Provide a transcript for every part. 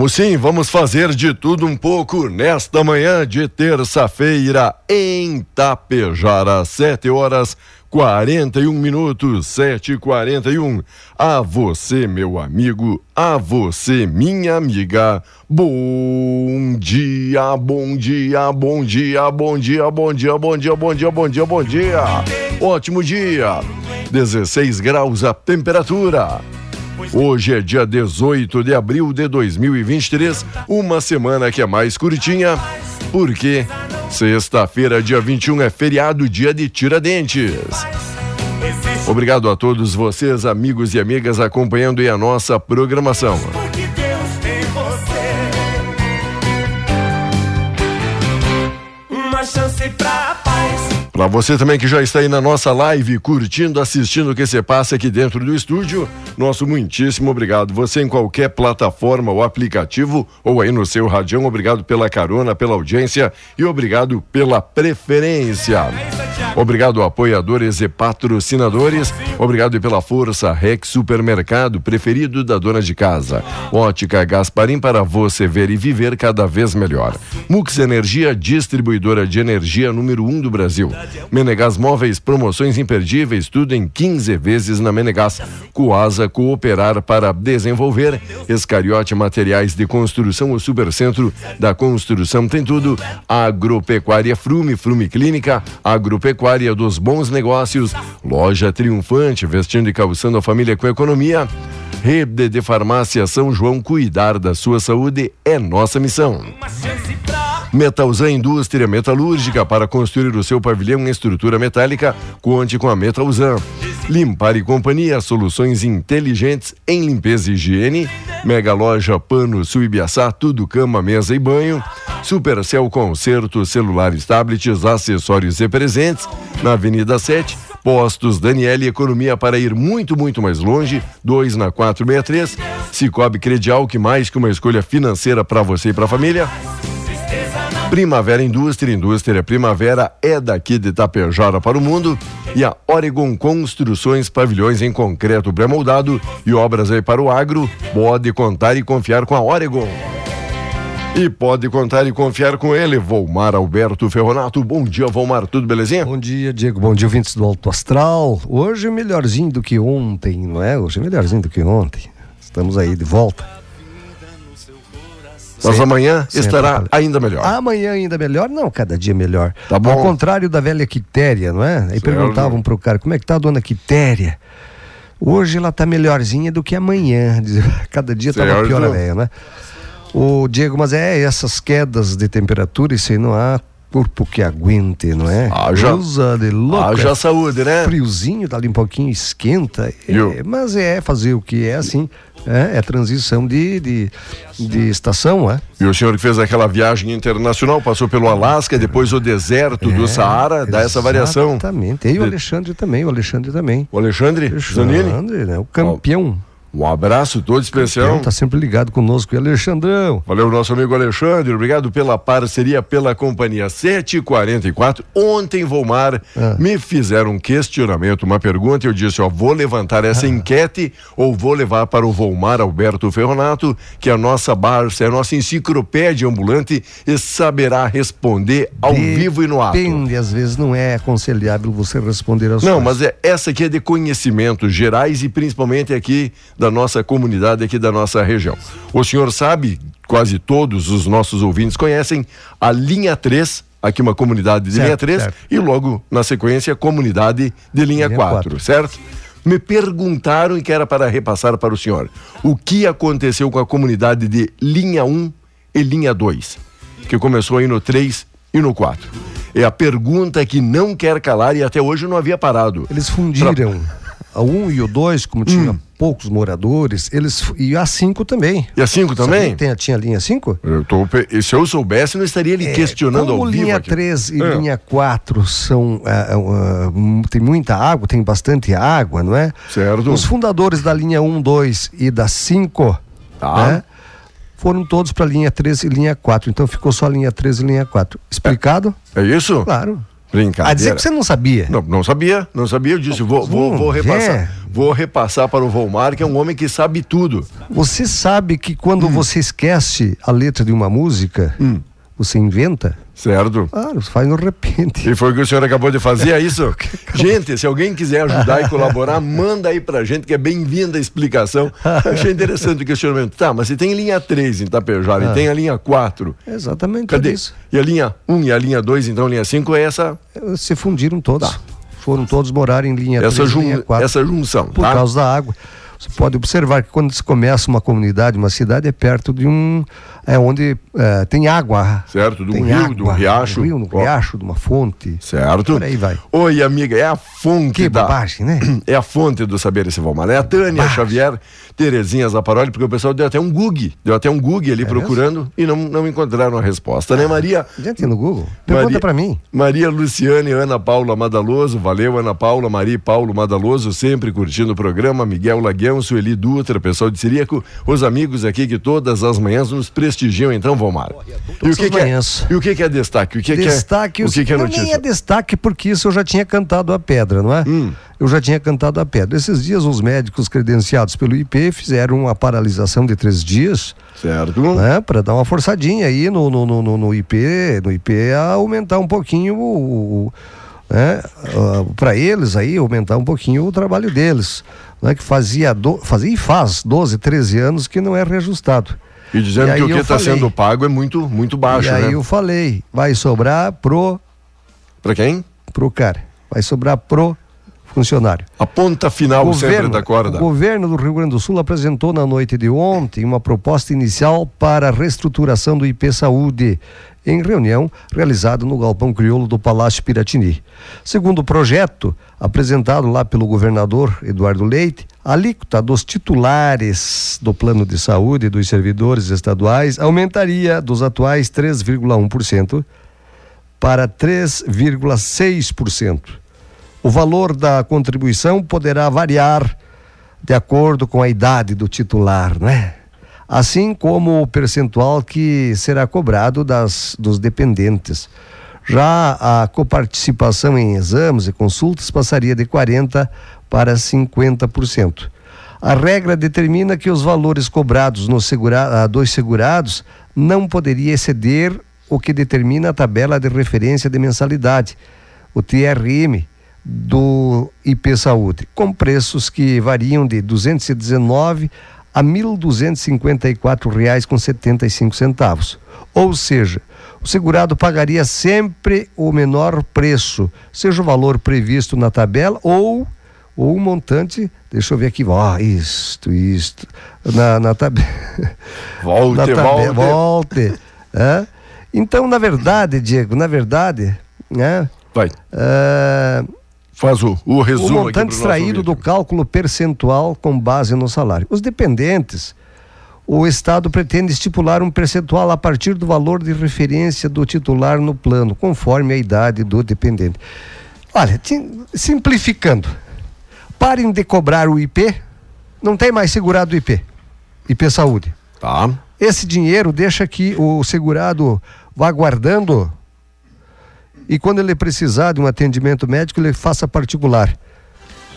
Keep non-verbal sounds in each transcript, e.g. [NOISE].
Vamos sim, vamos fazer de tudo um pouco nesta manhã de terça-feira em Tapejara, 7 horas 41 minutos, 7 e 41 A você, meu amigo, a você, minha amiga. Bom dia, bom dia, bom dia, bom dia, bom dia, bom dia, bom dia, bom dia, bom dia. Ótimo dia. 16 graus a temperatura. Hoje é dia 18 de abril de 2023, uma semana que é mais curtinha, porque sexta-feira, dia 21, é feriado, dia de Tiradentes. Obrigado a todos vocês, amigos e amigas, acompanhando a nossa programação. Uma chance pra. Para você também que já está aí na nossa live, curtindo, assistindo o que se passa aqui dentro do estúdio, nosso muitíssimo obrigado. Você em qualquer plataforma ou aplicativo ou aí no seu radião, obrigado pela carona, pela audiência e obrigado pela preferência. Obrigado apoiadores e patrocinadores. Obrigado pela força Rex Supermercado, preferido da dona de casa. Ótica Gasparim para você ver e viver cada vez melhor. Mux Energia, distribuidora de energia número 1 um do Brasil. Menegas Móveis, promoções imperdíveis, tudo em 15 vezes na Menegas. Coasa Cooperar para desenvolver. Escariote Materiais de Construção, o Supercentro da Construção tem tudo. Agropecuária Frume, Frume Clínica, Agropecuária dos Bons Negócios, Loja Triunfante, vestindo e calçando a família com economia. Rede de Farmácia São João, cuidar da sua saúde é nossa missão. Metalzan Indústria Metalúrgica para construir o seu pavilhão em estrutura metálica, conte com a Metalzan. Limpar e Companhia, soluções inteligentes em limpeza e higiene. Mega Loja Pano Suibiaçá, tudo cama, mesa e banho. Supercel Concerto, celulares, tablets, acessórios e presentes. Na Avenida 7, Postos Daniele Economia para ir muito, muito mais longe. 2 na 463. Cicobi Credial, que mais que uma escolha financeira para você e para a família. Primavera Indústria, Indústria Primavera é daqui de Itapejara para o mundo e a Oregon Construções, pavilhões em concreto pré-moldado e obras aí para o agro, pode contar e confiar com a Oregon. E pode contar e confiar com ele, Volmar Alberto Ferronato. Bom dia, Volmar, tudo belezinha? Bom dia, Diego. Bom dia, ouvintes do Alto Astral. Hoje é melhorzinho do que ontem, não é? Hoje é melhorzinho do que ontem. Estamos aí de volta. Mas Sempre- amanhã sempre estará ainda melhor. Amanhã ainda melhor? Não, cada dia melhor. Tá bom. Ao contrário da velha Quitéria, não é? Certo. perguntavam pro cara, como é que tá a dona Quitéria? Hoje ela tá melhorzinha do que amanhã. [LAUGHS] Cada dia tava Certo. pior a velha, né? O Diego, mas é essas quedas de temperatura, isso aí não há corpo que aguente, não é? Haja- Coisa de louco. Haja saúde, né? Friozinho, dali um pouquinho esquenta. É, mas é fazer o que é assim. É, é transição de, de, de estação, é? E o senhor que fez aquela viagem internacional, passou pelo Alasca, depois o deserto do Saara, dá essa variação. Exatamente. E o Alexandre também, o Alexandre também. O Alexandre Zanini, Alexandre, né? O campeão. Um abraço todo especial. Tá sempre ligado conosco. Alexandrão. Valeu, nosso amigo Alexandre. Obrigado pela parceria, pela companhia 744. Ontem, Volmar, Ah. me fizeram um questionamento, uma pergunta. Eu disse: ó, vou levantar essa Ah. enquete ou vou levar para o Volmar Alberto Ferronato, que é a nossa Barça, é a nossa enciclopédia ambulante e saberá responder ao vivo e no ato. Depende, às vezes não é aconselhável você responder as Não, coisas. mas é, essa aqui é de conhecimentos gerais e principalmente aqui da nossa comunidade, aqui da nossa região. O senhor sabe, quase todos os nossos ouvintes conhecem a linha 3, aqui uma comunidade de Certo, linha 3, certo. e logo na sequência a comunidade de linha, Linha 4, quatro. certo? Me perguntaram e que era para repassar para o senhor. O que aconteceu com a comunidade de linha 1 e linha 2? Que começou aí no 3 e no 4. É a pergunta que não quer calar e até hoje não havia parado. Eles fundiram a 1 um e o 2, como tinha Hum. Poucos moradores, eles e a 5 também. E a 5 também? Tem, tinha linha 5? Eu tô e se eu soubesse, não estaria lhe questionando É, Como ao vivo linha aqui. 3 e É. linha 4 são. ah, hum, tem muita água, tem bastante água, não é? Certo. Os fundadores da linha 1, 2 e da 5 Tá. né, foram todos para linha 3 e linha 4. Então ficou só linha 3 e linha 4. Explicado? É isso? Claro. Brincadeira. A dizer que você não sabia. Não, não sabia, não sabia. Eu disse, vou, vou, vou Hum, repassar. é. Vou repassar para o Volmar, que é um homem que sabe tudo. Você sabe que quando Hum. você esquece a letra de uma música, você inventa? Certo? Claro, você faz no repente. E foi o que o senhor acabou de fazer, é [LAUGHS] isso? gente, se alguém quiser ajudar e colaborar, manda aí pra gente, que é bem-vinda a explicação. [LAUGHS] Achei interessante o questionamento. Tá, mas se tem linha 3 em Tapejara Ah. e tem a linha 4, Exatamente cadê? isso. E a linha 1 e a linha 2, então linha 5 é essa, Se fundiram todos. Tá. Foram todos morar em linha essa, 3 e jun- linha 4. essa junção, por tá? causa da água. Você pode observar que quando se começa uma comunidade, uma cidade, é perto de um. É onde é, tem água. Certo, de um tem rio, água, de um riacho. Um rio, um Ó. riacho, de uma fonte. Certo? Por aí vai. Oi, amiga, é a fonte Que da. né? [CLEARS THROAT] É a fonte do saber esse Valmar. É a Tânia Xavier, Terezinha Zaparoli, porque o pessoal deu até um Google, deu até um Google ali procurando e não, não encontraram a resposta, né, Maria? Gente, no Google. Pergunta Maria- pra mim. Maria Luciane, Ana Paula Madaloso, valeu Ana Paula, Maria Paulo Madaloso, sempre curtindo o programa, Miguel Laguião, Sueli Dutra, pessoal de Siríaco, os amigos aqui que todas as manhãs nos prestigiam, então, Valmar. E o que, que é, e o que, que é destaque? O que, destaque que é, o que, que é notícia? nem é destaque porque isso eu já tinha cantado a pedra, não é? Hum. Eu já tinha cantado a pedra. Esses dias os médicos credenciados pelo IP fizeram uma paralisação de três dias, Certo? né? Para dar uma forçadinha aí no, no, no, no- IP, no IP a aumentar um pouquinho o, o- né? para eles aí aumentar um pouquinho o trabalho deles, né? Que fazia do, fazia e faz 12, 13 anos que não é reajustado. E dizendo E que o que está sendo pago é muito, muito baixo, e aí né? eu falei, vai sobrar pro Para quem? pro cara, vai sobrar pro funcionário. A ponta final sempre da corda. o governo do Rio Grande do Sul apresentou na noite de ontem uma proposta inicial para a reestruturação do IP Saúde, em reunião realizada no Galpão Crioulo do Palácio Piratini. Segundo o projeto, apresentado lá pelo governador Eduardo Leite, a alíquota dos titulares do plano de saúde dos servidores estaduais aumentaria dos atuais 3,1% para 3,6%. O valor da contribuição poderá variar de acordo com a idade do titular, né? Assim como o percentual que será cobrado das, dos dependentes. Já a coparticipação em exames e consultas passaria de 40% para 50%. A regra determina que os valores cobrados nos segura, dos segurados não poderia exceder o que determina a tabela de referência de mensalidade, o TRM, do IP Saúde, com preços que variam de 219 a R$ 1.254,75 centavos. Ou seja, o segurado pagaria sempre o menor preço, seja o valor previsto na tabela ou ou o montante, deixa eu ver aqui, ó, isto, isto, na, na tabela. [LAUGHS] Volte, na volte. volte. é? Então, na verdade, Diego, na verdade, né? Vai. é, Faz o, o o resumo aqui montante extraído do cálculo percentual com base no salário. Os dependentes, o Estado pretende estipular um percentual a partir do valor de referência do titular no plano, conforme a idade do dependente. Olha, simplificando, parem de cobrar o IP, não tem mais segurado o IP, IP Saúde. Tá. Esse dinheiro deixa que o segurado vá guardando e quando ele precisar de um atendimento médico, ele faça particular.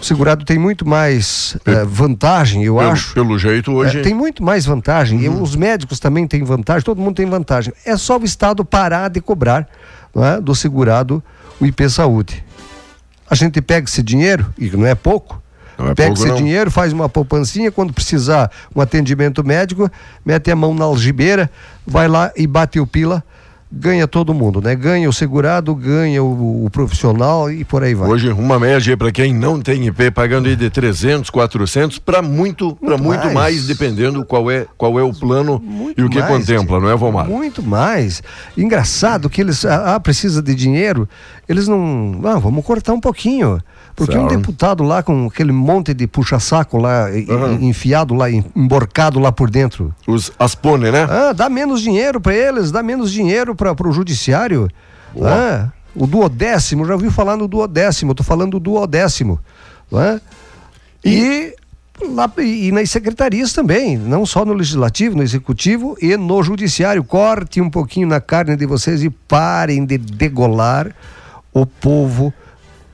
O segurado tem muito mais eh, vantagem, eu Pelo, acho. pelo jeito hoje. É, tem muito mais vantagem. E os médicos também têm vantagem, todo mundo tem vantagem. É só o Estado parar de cobrar é, do segurado o IP Saúde. A gente pega esse dinheiro, e não é pouco, Não é pega pouco, esse não. dinheiro, faz uma poupancinha, quando precisar um atendimento médico, mete a mão na algibeira, vai lá e bate o pila, ganha todo mundo, né? Ganha o segurado, ganha o, o profissional e por aí vai. Hoje, uma média para quem não tem IP, pagando aí de 300, 400, para muito, para Muito muito mais. mais. dependendo qual é, qual é o plano Muito e o que mais, contempla, não é, Vomar? Muito mais. Engraçado que eles, ah, ah, precisa de dinheiro, eles não, ah, vamos cortar um pouquinho. Porque um Certo. deputado lá com aquele monte de puxa-saco lá, e- e- enfiado lá, em- emborcado lá por dentro. Os Aspone, né? Ah, dá menos dinheiro para eles, dá menos dinheiro para o judiciário. Ah, o duodécimo, já ouviu falar no duodécimo, tô falando do duodécimo. é? E, lá, e nas secretarias também, não só no legislativo, no executivo e no judiciário. Corte um pouquinho na carne de vocês e parem de degolar o povo,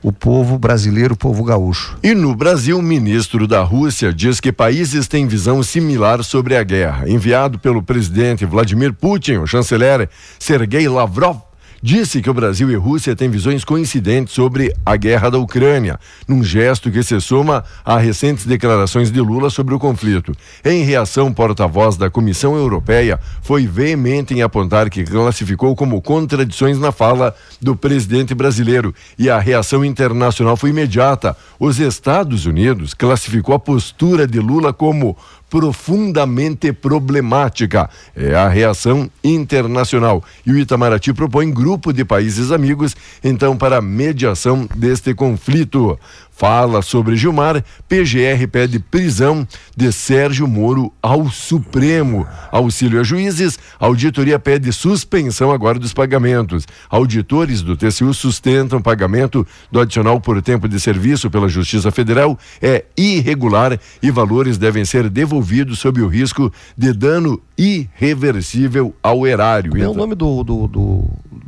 o povo brasileiro, o povo gaúcho. E no Brasil, o ministro da Rússia diz que países têm visão similar sobre a guerra. Enviado pelo presidente Vladimir Putin, o chanceler Sergei Lavrov disse que o Brasil e Rússia têm visões coincidentes sobre a guerra da Ucrânia, num gesto que se soma a recentes declarações de Lula sobre o conflito. Em reação, porta-voz da Comissão Europeia foi veemente em apontar que classificou como contradições na fala do presidente brasileiro e a reação internacional foi imediata. Os Estados Unidos classificou a postura de Lula como profundamente problemática. É a reação internacional. E o Itamaraty propõe grupo de países amigos, então, para mediação deste conflito. Fala sobre Gilmar, PGR pede prisão de Sérgio Moro ao Supremo. Auxílio a juízes, auditoria pede suspensão agora dos pagamentos. Auditores do TCU sustentam pagamento do adicional por tempo de serviço pela Justiça Federal é irregular e valores devem ser devolvidos sob o risco de dano irreversível ao erário. É o nome do, do, do,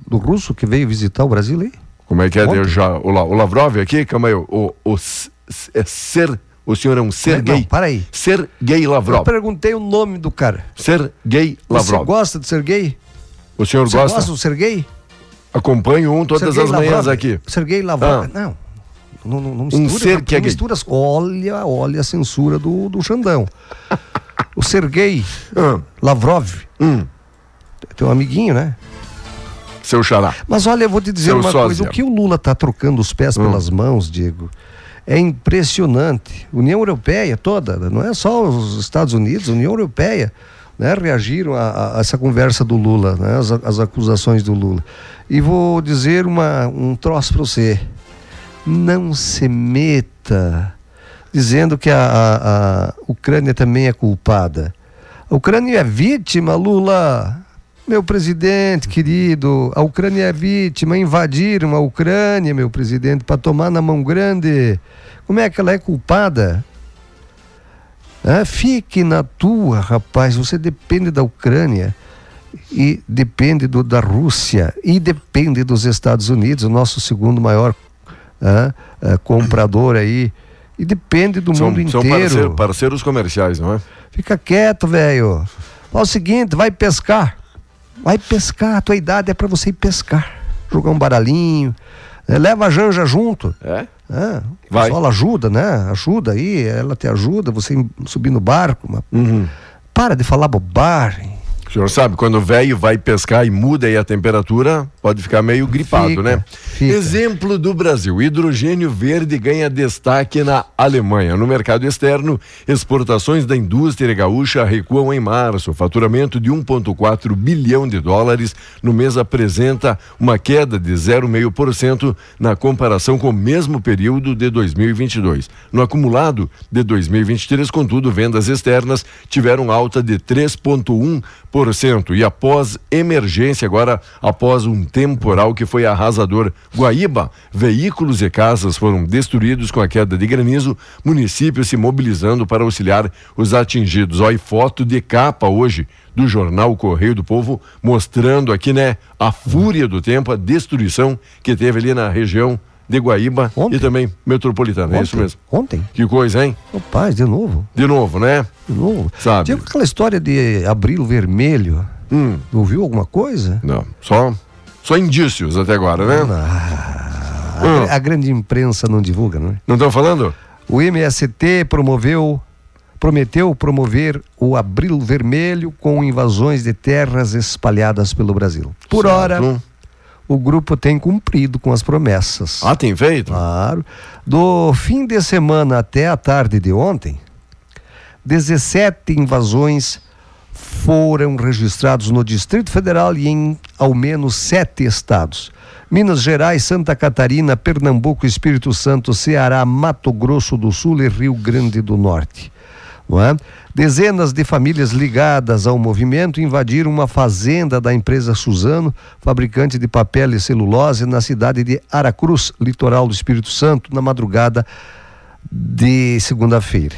do russo que veio visitar o Brasil aí? Como é que é? Ontem. Eu já, o, La- o Lavrov aqui, calma aí, o, o, é ser, o senhor é um Sergei. Não, para aí. Sergei Eu Lavrov. perguntei o nome do cara. Sergei Você Lavrov. gosta de Sergei? O senhor Você gosta? gosta do Sergei? Acompanho um todas Sergei as manhãs Lavrov. aqui. Sergei Lavrov. Ah. Não. Não, não, não Um mistura. ser não que é gay. mistura as- olha, olha a censura do, do Xandão. [LAUGHS] o Sergei Ah, Lavrov. hum, Teu amiguinho, né? Seu xará. Mas olha, eu vou te dizer Seu uma sósia. coisa: o que o Lula está trocando os pés Hum. pelas mãos, Diego, é impressionante. União Europeia toda, não é só os Estados Unidos, União Europeia. Né, reagiram a, a essa conversa do Lula, né, as, as acusações do Lula. E vou dizer uma, um troço para você. Não se meta dizendo que a, a- a Ucrânia também é culpada. A Ucrânia é vítima, Lula. Meu presidente querido, a Ucrânia é vítima, invadiram a Ucrânia, meu presidente, para tomar na mão grande. Como é que ela é culpada? Ah, fique na tua, rapaz. Você depende da Ucrânia e depende do, da Rússia e depende dos Estados Unidos, o nosso segundo maior ah, ah, comprador aí. E depende do São, mundo são inteiro. parceiro- parceiros comerciais, não é? Fica quieto, velho. Fala o seguinte, vai pescar. Vai pescar, a tua idade é para você ir pescar. Jogar um baralhinho. né? Leva a Janja junto. É? É, o Vai. pessoal ajuda, né? Ajuda aí, ela te ajuda, você subir no barco. mas Uhum. Para de falar bobagem. O senhor sabe, quando o velho vai pescar e muda aí a temperatura, pode ficar meio gripado, Fica, né? fica. Exemplo do Brasil: hidrogênio verde ganha destaque na Alemanha. No mercado externo, exportações da indústria gaúcha recuam em março. Faturamento de 1,4 bilhão de dólares no mês apresenta uma queda de 0,5% na comparação com o mesmo período de 2022. No acumulado de 2023, contudo, vendas externas tiveram alta de 3,1%. E após emergência, agora após um temporal que foi arrasador, Guaíba, veículos e casas foram destruídos com a queda de granizo, município se mobilizando para auxiliar os atingidos. Olha, foto de capa hoje do jornal Correio do Povo, mostrando aqui, né, a fúria do tempo, a destruição que teve ali na região de Guaíba Ontem? e também metropolitana. É isso Ontem? mesmo. Ontem? Que coisa, hein? Rapaz, de novo. De novo, né? De novo. Sabe. Tinha aquela história de abril vermelho. Hum, Ouviu alguma coisa? não, só só indícios até agora, né? A, Hum. a grande imprensa não divulga, não é? Não estão falando? O MST promoveu, prometeu promover o Abril Vermelho com invasões de terras espalhadas pelo Brasil. Por Certo. hora, o grupo tem cumprido com as promessas. Ah, tem feito? Claro. Do fim de semana até a tarde de ontem, 17 invasões foram registrados no Distrito Federal e em ao menos sete estados. Minas Gerais, Santa Catarina, Pernambuco, Espírito Santo, Ceará, Mato Grosso do Sul e Rio Grande do Norte. Não é? Dezenas de famílias ligadas ao movimento invadiram uma fazenda da empresa Suzano, fabricante de papel e celulose, na cidade de Aracruz, litoral do Espírito Santo, na madrugada de segunda-feira.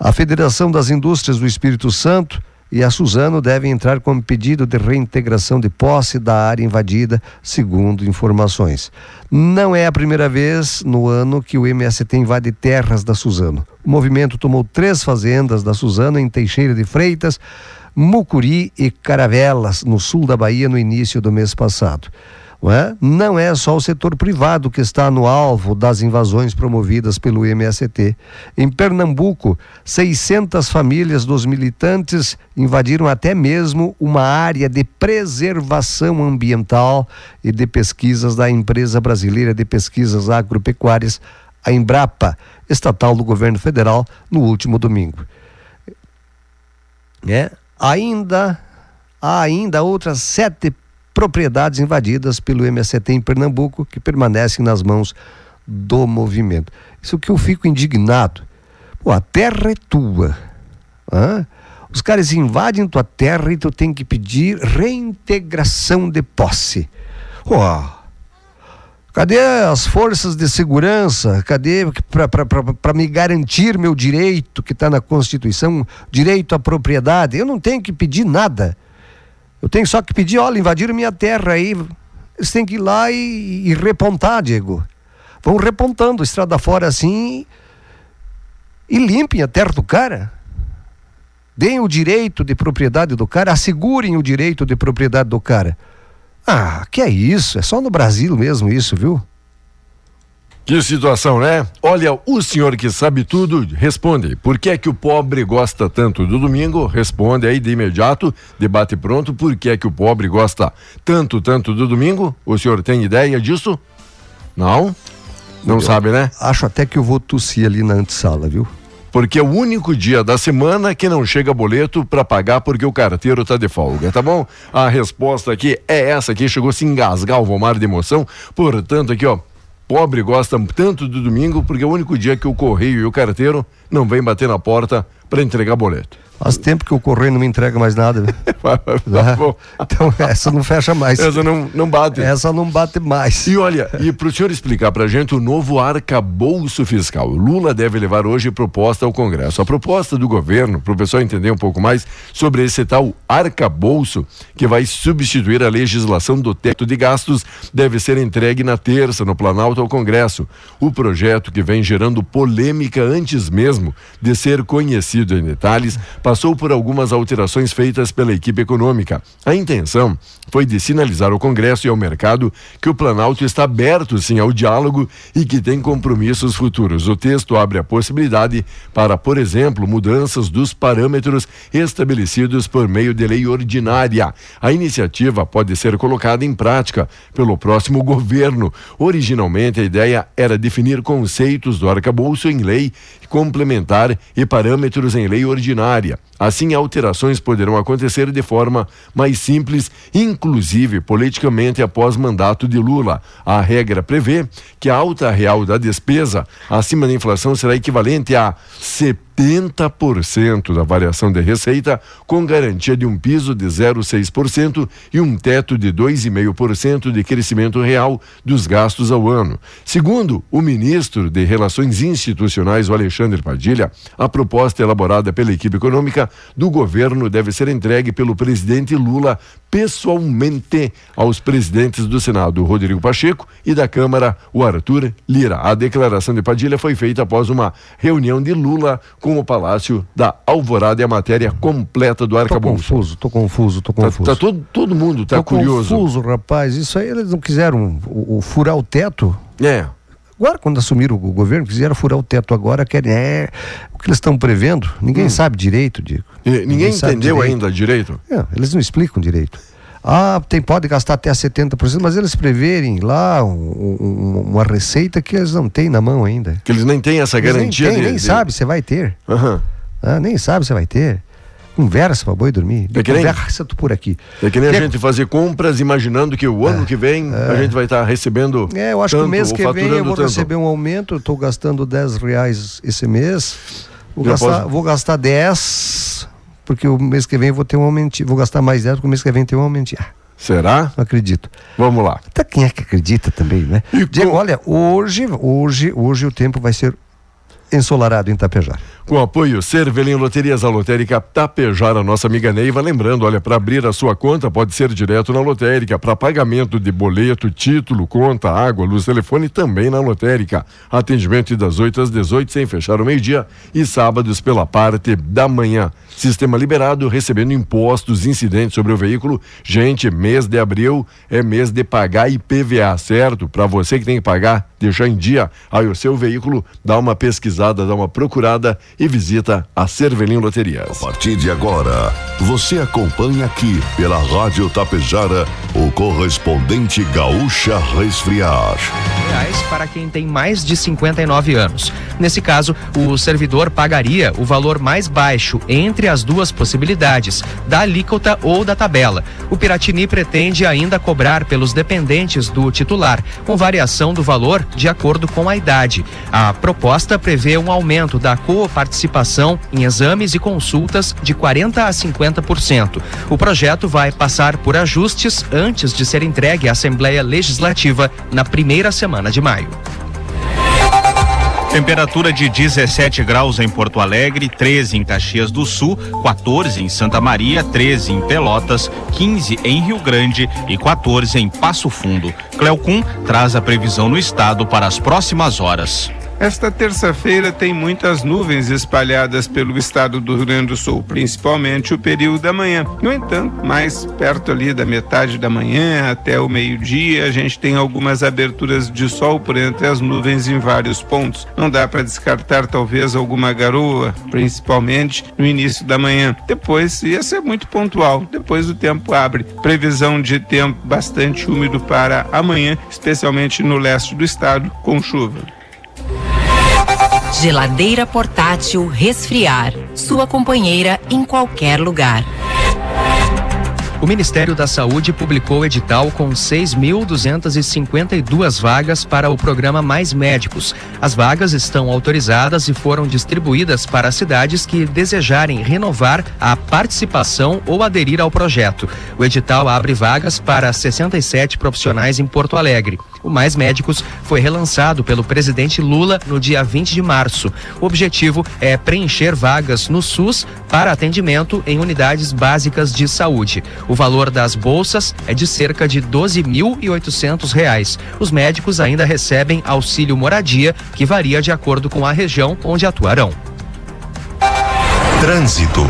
A Federação das Indústrias do Espírito Santo e a Suzano devem entrar com pedido de reintegração de posse da área invadida, segundo informações. Não é a primeira vez no ano que o MST invade terras da Suzano. O movimento tomou três fazendas da Suzano em Teixeira de Freitas, Mucuri e Caravelas, no sul da Bahia, no início do mês passado. Não é? Não é só o setor privado que está no alvo das invasões promovidas pelo MST. Em Pernambuco, 600 famílias dos militantes invadiram até mesmo uma área de preservação ambiental e de pesquisas da empresa brasileira de pesquisas agropecuárias, a Embrapa, estatal do governo federal, no último domingo. É, ainda há ainda outras sete propriedades invadidas pelo MST em Pernambuco que permanecem nas mãos do movimento. Isso que eu fico indignado. Pô, a terra é tua. hã? Os caras invadem tua terra e tu tem que pedir reintegração de posse. Pô, Cadê as forças de segurança? Cadê para me garantir meu direito que está na Constituição, direito à propriedade? Eu não tenho que pedir nada. Eu tenho só que pedir, olha, invadiram minha terra aí. Eles têm que ir lá e, e repontar, Diego. Vão repontando estrada fora assim e limpem a terra do cara. Deem o direito de propriedade do cara, assegurem o direito de propriedade do cara. Ah, que é isso? É só no Brasil mesmo isso, viu? Que situação, né? Olha, o senhor que sabe tudo, responde. Por que é que o pobre gosta tanto do domingo? Responde aí de imediato, debate pronto. Por que é que o pobre gosta tanto, tanto do domingo? O senhor tem ideia disso? Não? Não sabe, né? Acho até que eu vou tossir ali na antessala, viu? Porque é o único dia da semana que não chega boleto para pagar porque o carteiro tá de folga, tá bom? A resposta aqui é essa aqui, chegou a se engasgar o Vomar de emoção. Portanto, aqui, ó, pobre gosta tanto do domingo porque é o único dia que o correio e o carteiro não vem bater na porta para entregar boleto. Faz tempo que o correio não me entrega mais nada. [LAUGHS] Tá bom. então essa não fecha mais. Essa não, não bate. Essa não bate mais. E olha, e para o senhor explicar para a gente o novo arcabouço fiscal. Lula deve levar hoje proposta ao Congresso. A proposta do governo, para o pessoal entender um pouco mais sobre esse tal arcabouço, que vai substituir a legislação do teto de gastos, deve ser entregue na terça no Planalto ao Congresso. O projeto, que vem gerando polêmica antes mesmo de ser conhecido em detalhes, passou por algumas alterações feitas pela equipe econômica. A intenção foi de sinalizar ao Congresso e ao mercado que o Planalto está aberto sim ao diálogo e que tem compromissos futuros. O texto abre a possibilidade para, por exemplo, mudanças dos parâmetros estabelecidos por meio de lei ordinária. A iniciativa pode ser colocada em prática pelo próximo governo. Originalmente, a ideia era definir conceitos do arcabouço em lei complementar e parâmetros em lei ordinária. Assim, alterações poderão acontecer de forma mais simples, inclusive politicamente após mandato de Lula. A regra prevê que a alta real da despesa acima da inflação será equivalente a 70% da variação de receita, com garantia de um piso de 0,6% e um teto de 2,5% de crescimento real dos gastos ao ano. Segundo o ministro de Relações Institucionais, o Alexandre Padilha, a proposta elaborada pela equipe econômica do governo deve ser entregue pelo presidente Lula pessoalmente aos presidentes do Senado, Rodrigo Pacheco, e da Câmara, o Arthur Lira. A declaração de Padilha foi feita após uma reunião de Lula com o Palácio da Alvorada e a matéria completa do arcabouço. Tô confuso, tô confuso, tô Tá, confuso. tá todo, todo mundo tá tô curioso. confuso, rapaz. Isso aí eles não quiseram o, o furar o teto. É. Agora, quando assumiram o governo, quiseram furar o teto agora, querem. É, o que eles estão prevendo, ninguém sabe direito, Diego. E ninguém sabe entendeu direito. ainda direito. É, eles não explicam direito. Ah, tem, pode gastar até 70%, mas eles preverem lá um- um- uma receita que eles não têm na mão ainda. Que eles nem têm essa Eles garantia nem, de, nem de- sabe se vai ter. Aham. Ah, nem sabe se vai ter. Conversa pra boi dormir. É que nem- Conversa tu por aqui. É que nem a Que- gente fazer compras imaginando que o ano que vem a gente vai estar recebendo. É, eu acho que o tanto, mês que vem eu vou tanto. receber um aumento, estou gastando 10 reais esse mês. Vou Já gastar, pode- vou gastar 10, porque o mês que vem eu vou ter um aumentinho. Vou gastar mais 10, porque o mês que vem tem um aumentinho. Ah, Será? não acredito. Vamos lá. Até quem é que acredita também, né? E Diego, com- olha, hoje, hoje, hoje o tempo vai ser ensolarado em Tapejar. Com apoio Cervelim Loterias, a lotérica Tapejar, a nossa amiga Neiva. Lembrando, olha, para abrir a sua conta pode ser direto na lotérica, para pagamento de boleto, título, conta, água, luz, telefone também na lotérica. Atendimento das 8 às 18, sem fechar o meio-dia e sábados pela parte da manhã. Sistema liberado, recebendo impostos incidentes sobre o veículo. Gente, mês de abril é mês de pagar IPVA, certo? Para você que tem que pagar, deixar em dia aí o seu veículo, dá uma pesquisada, dá uma procurada e visita a Cervelim Loterias. A partir de agora, você acompanha aqui pela Rádio Tapejara o correspondente Gaúcha Resfriar. reais para quem tem mais de 59 anos. Nesse caso, o servidor pagaria o valor mais baixo entre as duas possibilidades, da alíquota ou da tabela. O Piratini pretende ainda cobrar pelos dependentes do titular, com variação do valor de acordo com a idade. A proposta prevê um aumento da coparticipação em exames e consultas de 40 a 50%. O projeto vai passar por ajustes antes de ser entregue à Assembleia Legislativa na primeira semana de maio. Temperatura de 17 graus em Porto Alegre, 13 em Caxias do Sul, 14 em Santa Maria, 13 em Pelotas, 15 em Rio Grande e 14 em Passo Fundo. Cleocum traz a previsão no estado para as próximas horas. Esta terça-feira tem muitas nuvens espalhadas pelo estado do Rio Grande do Sul, principalmente o período da manhã. No entanto, mais perto ali da metade da manhã até o meio-dia, a gente tem algumas aberturas de sol por entre as nuvens em vários pontos. Não dá para descartar talvez alguma garoa, principalmente no início da manhã. Depois ia ser muito pontual. Depois o tempo abre. Previsão de tempo bastante úmido para amanhã, especialmente no leste do estado, com chuva. Geladeira portátil Resfriar. Sua companheira em qualquer lugar. O Ministério da Saúde publicou edital com 6.252 vagas para o programa Mais Médicos. As vagas estão autorizadas e foram distribuídas para cidades que desejarem renovar a participação ou aderir ao projeto. O edital abre vagas para 67 profissionais em Porto Alegre. O Mais Médicos foi relançado pelo presidente Lula no dia 20 de março. O objetivo é preencher vagas no SUS para atendimento em unidades básicas de saúde. O valor das bolsas é de cerca de 12.800 reais. Os médicos ainda recebem auxílio moradia, que varia de acordo com a região onde atuarão. Trânsito.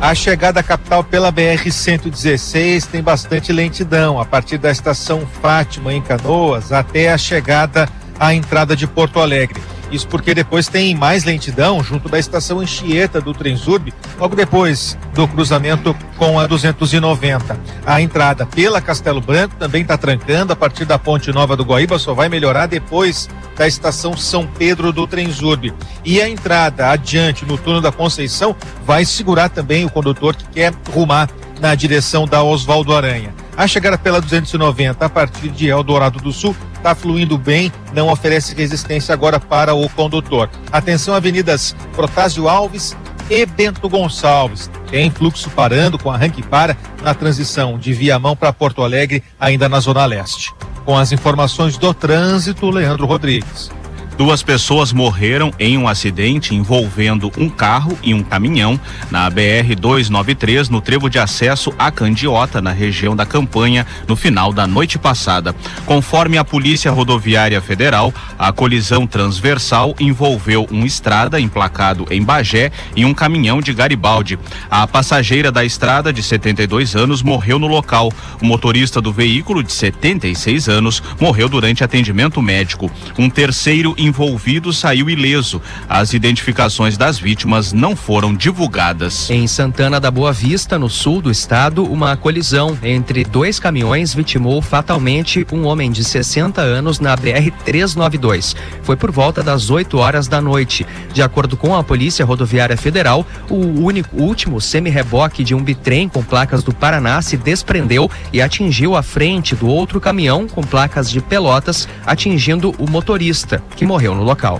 A chegada à capital pela BR-116 tem bastante lentidão, a partir da estação Fátima, em Canoas, até a chegada à entrada de Porto Alegre. Isso porque depois tem mais lentidão junto da estação Anchieta do Transurb, logo depois do cruzamento com a 290. A entrada pela Castelo Branco também está trancando a partir da Ponte Nova do Guaíba, só vai melhorar depois da estação São Pedro do Transurb. E a entrada adiante no túnel da Conceição vai segurar também o condutor que quer rumar na direção da Oswaldo Aranha. A chegada pela 290 a partir de Eldorado do Sul está fluindo bem, não oferece resistência agora para o condutor. Atenção, avenidas Protásio Alves e Bento Gonçalves. Tem fluxo parando com arranque para na transição de Viamão para Porto Alegre, ainda na Zona Leste. Com as informações do trânsito, Leandro Rodrigues. Duas pessoas morreram em um acidente envolvendo um carro e um caminhão na BR 293 no trevo de acesso a Candiota, na região da Campanha, no final da noite passada. Conforme a Polícia Rodoviária Federal, a colisão transversal envolveu um estrada emplacado em Bagé e um caminhão de Garibaldi. A passageira da estrada, de 72 anos, morreu no local. O motorista do veículo, de 76 anos, morreu durante atendimento médico. Um terceiro envolvido saiu ileso. As identificações das vítimas não foram divulgadas. Em Santana da Boa Vista, no sul do estado, uma colisão entre dois caminhões vitimou fatalmente um homem de 60 anos na BR-392. Foi por volta das 8 horas da noite. De acordo com a Polícia Rodoviária Federal, o único último semi-reboque de um bitrem com placas do Paraná se desprendeu e atingiu a frente do outro caminhão com placas de Pelotas, atingindo o motorista, que morreu no local.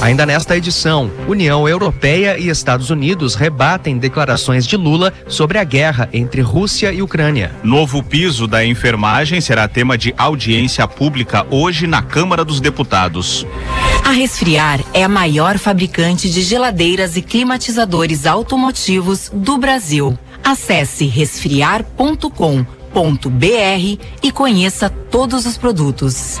Ainda nesta edição, União Europeia e Estados Unidos rebatem declarações de Lula sobre a guerra entre Rússia e Ucrânia. Novo piso da enfermagem será tema de audiência pública hoje na Câmara dos Deputados. A Resfriar é a maior fabricante de geladeiras e climatizadores automotivos do Brasil. Acesse resfriar.com.br e conheça todos os produtos.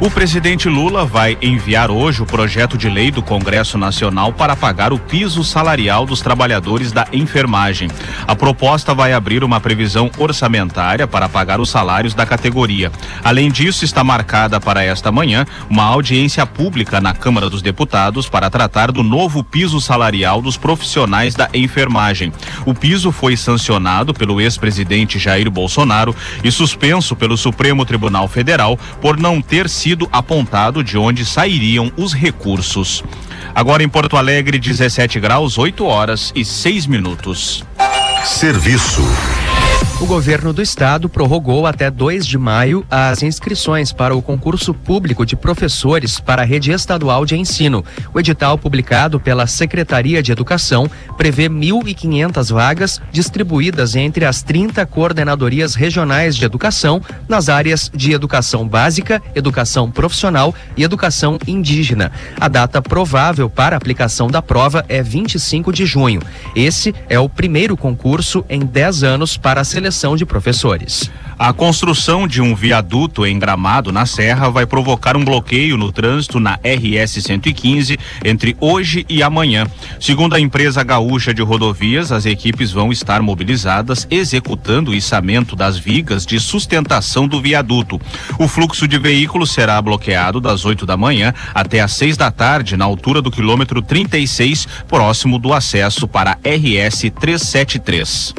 O presidente Lula vai enviar hoje o projeto de lei do Congresso Nacional para pagar o piso salarial dos trabalhadores da enfermagem. A proposta vai abrir uma previsão orçamentária para pagar os salários da categoria. Além disso, está marcada para esta manhã uma audiência pública na Câmara dos Deputados para tratar do novo piso salarial dos profissionais da enfermagem. O piso foi sancionado pelo ex-presidente Jair Bolsonaro e suspenso pelo Supremo Tribunal Federal por não ter sido apontado de onde sairiam os recursos. Agora em Porto Alegre, 17 graus, 8 horas e 6 minutos. Serviço. O governo do estado prorrogou até 2 de maio as inscrições para o concurso público de professores para a rede estadual de ensino. O edital publicado pela Secretaria de Educação prevê 1.500 vagas distribuídas entre as 30 coordenadorias regionais de educação nas áreas de educação básica, educação profissional e educação indígena. A data provável para aplicação da prova é 25 de junho. Esse é o primeiro concurso em 10 anos para a seleção de professores. A construção de um viaduto em Gramado, na Serra, vai provocar um bloqueio no trânsito na RS 115 entre hoje e amanhã. Segundo a empresa gaúcha de rodovias, as equipes vão estar mobilizadas executando o içamento das vigas de sustentação do viaduto. O fluxo de veículos será bloqueado das 8 da manhã até às 6 da tarde, na altura do quilômetro 36, próximo do acesso para a RS 373.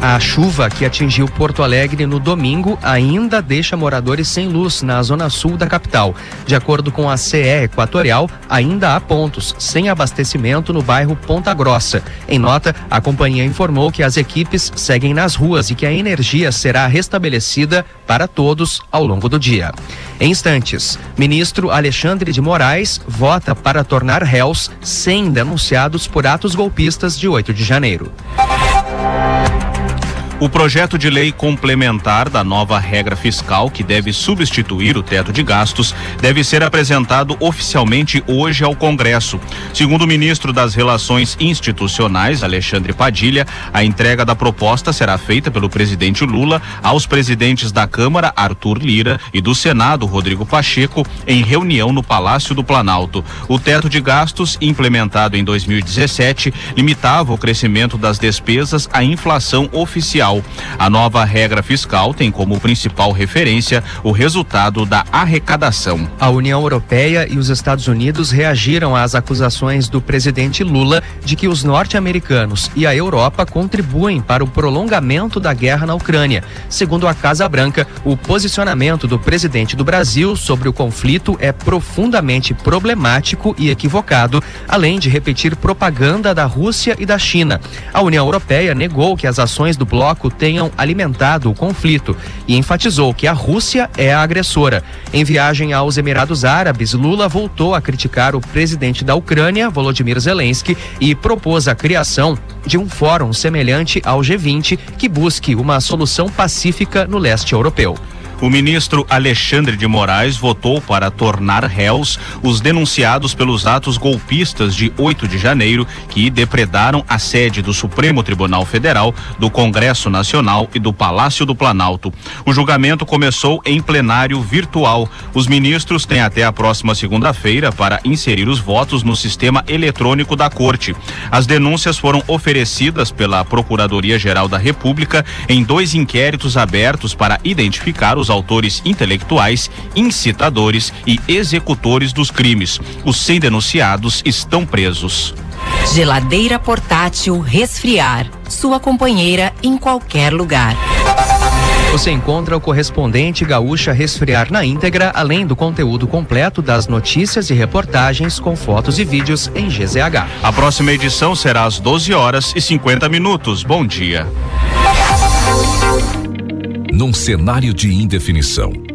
A chuva que atingiu Porto Alegre no domingo ainda deixa moradores sem luz na zona sul da capital. De acordo com a CE Equatorial, ainda há pontos sem abastecimento no bairro Ponta Grossa. Em nota, a companhia informou que as equipes seguem nas ruas e que a energia será restabelecida para todos ao longo do dia. Em instantes, ministro Alexandre de Moraes vota para tornar réus 100 denunciados por atos golpistas de 8 de janeiro. O projeto de lei complementar da nova regra fiscal, que deve substituir o teto de gastos, deve ser apresentado oficialmente hoje ao Congresso. Segundo o ministro das Relações Institucionais, Alexandre Padilha, a entrega da proposta será feita pelo presidente Lula aos presidentes da Câmara, Arthur Lira, e do Senado, Rodrigo Pacheco, em reunião no Palácio do Planalto. O teto de gastos, implementado em 2017, limitava o crescimento das despesas à inflação oficial a nova regra fiscal tem como principal referência o resultado da arrecadação. A União Europeia e os Estados Unidos reagiram às acusações do presidente Lula de que os norte-americanos e a Europa contribuem para o prolongamento da guerra na Ucrânia. Segundo a Casa Branca, o posicionamento do presidente do Brasil sobre o conflito é profundamente problemático e equivocado, além de repetir propaganda da Rússia e da China. A União Europeia negou que as ações do bloco bloco tenham alimentado o conflito e enfatizou que a Rússia é a agressora. Em viagem aos Emirados Árabes, Lula voltou a criticar o presidente da Ucrânia, Volodymyr Zelensky, e propôs a criação de um fórum semelhante ao G20 que busque uma solução pacífica no leste europeu. O ministro Alexandre de Moraes votou para tornar réus os denunciados pelos atos golpistas de 8 de janeiro que depredaram a sede do Supremo Tribunal Federal, do Congresso Nacional e do Palácio do Planalto. O julgamento começou em plenário virtual. Os ministros têm até a próxima segunda-feira para inserir os votos no sistema eletrônico da Corte. As denúncias foram oferecidas pela Procuradoria-Geral da República em dois inquéritos abertos para identificar os os autores intelectuais, incitadores e executores dos crimes. Os 100 denunciados estão presos. Geladeira portátil resfriar. Sua companheira em qualquer lugar. Você encontra o correspondente Gaúcha Resfriar na íntegra, além do conteúdo completo das notícias e reportagens com fotos e vídeos em GZH. A próxima edição será às 12 horas e 50 minutos. Bom dia. Num cenário de indefinição,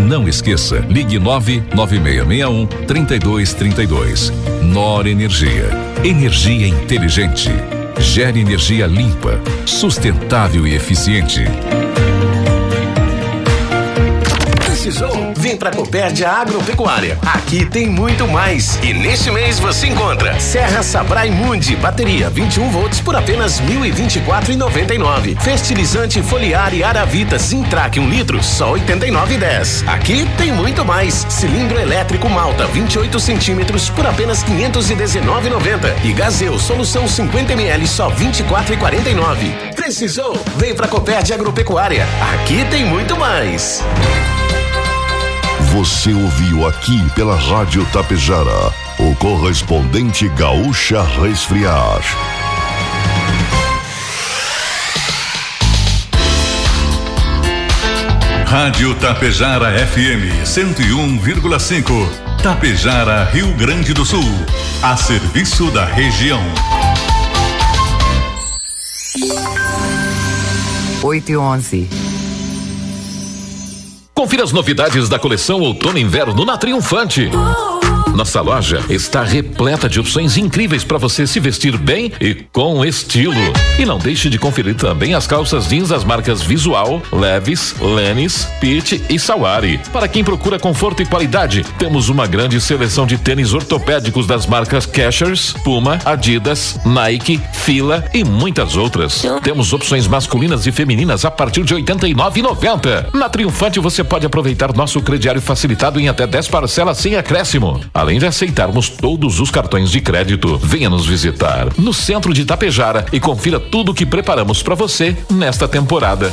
não esqueça, ligue 99661 3232. Nor Energia. Energia inteligente. Gere energia limpa, sustentável e eficiente. Precisou? Vem pra Copérdia Agropecuária. Aqui tem muito mais. E neste mês você encontra Serra Sabrai Mundi, bateria 21 volts por apenas 1.024,99. Fertilizante foliar e aravita Zintrac 1 litro, só 89,10. Aqui tem muito mais. Cilindro elétrico Malta 28 centímetros por apenas 519,90. E Gazeu solução 50 ml só 24,49. Precisou? Vem pra Copérdia Agropecuária. Aqui tem muito mais. Você ouviu aqui pela Rádio Tapejara, o correspondente Gaúcha Resfriar. Rádio Tapejara FM 101,5. Tapejara, Rio Grande do Sul. A serviço da região. 8 e 11. Confira as novidades da coleção Outono Inverno na Triunfante. Nossa loja está repleta de opções incríveis para você se vestir bem e com estilo. E não deixe de conferir também as calças jeans das marcas Visual, Levis, Lenis, Pitt e Sawari. Para quem procura conforto e qualidade, temos uma grande seleção de tênis ortopédicos das marcas Cashers, Puma, Adidas, Nike, Fila e muitas outras. Temos opções masculinas e femininas a partir de R$ 89,90. Na Triunfante você pode aproveitar nosso crediário facilitado em até 10 parcelas sem acréscimo. Além de aceitarmos todos os cartões de crédito, venha nos visitar no centro de Itapejara e confira tudo o que preparamos para você nesta temporada.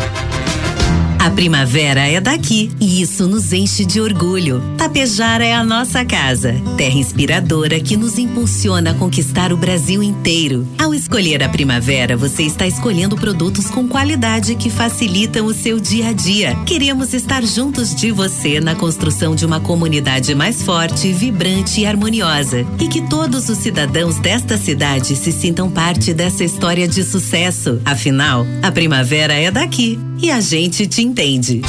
Bye. A primavera é daqui e isso nos enche de orgulho. Tapejara é a nossa casa, terra inspiradora que nos impulsiona a conquistar o Brasil inteiro. Ao escolher a primavera, você está escolhendo produtos com qualidade que facilitam o seu dia a dia. Queremos estar juntos de você na construção de uma comunidade mais forte, vibrante e harmoniosa. E que todos os cidadãos desta cidade se sintam parte dessa história de sucesso. Afinal, a primavera é daqui e a gente te entende.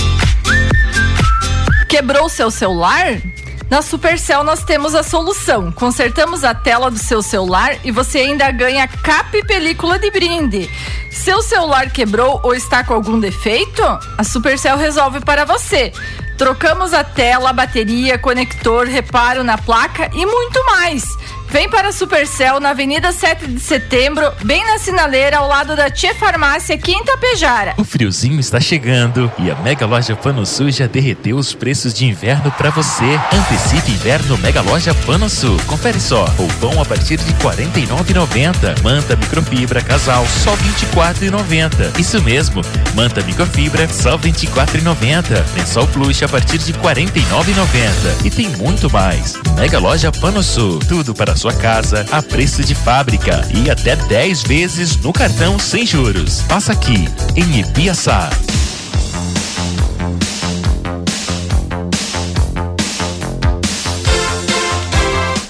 Quebrou seu celular? Na Supercell nós temos a solução. Consertamos a tela do seu celular e você ainda ganha capa e película de brinde. Seu celular quebrou ou está com algum defeito? A Supercell resolve para você. Trocamos a tela, bateria, conector, reparo na placa e muito mais. Vem para a Supercell na Avenida 7 de Setembro, bem na sinaleira ao lado da Tia Farmácia, Quinta Pejara. O friozinho está chegando e a Mega Loja Pano Sul já derreteu os preços de inverno para você. Antecipe inverno Mega Loja Pano Sul. Confere só. Roupão a partir de R$ 49,90. Manta microfibra casal só R$ 24,90. Isso mesmo. Manta microfibra só R$ 24,90. Lençol plush a partir de R$ 49,90. E tem muito mais. Mega Loja Pano Sul. Tudo para sua casa a preço de fábrica e até 10 vezes no cartão sem juros. Passa aqui em Ipiaçá.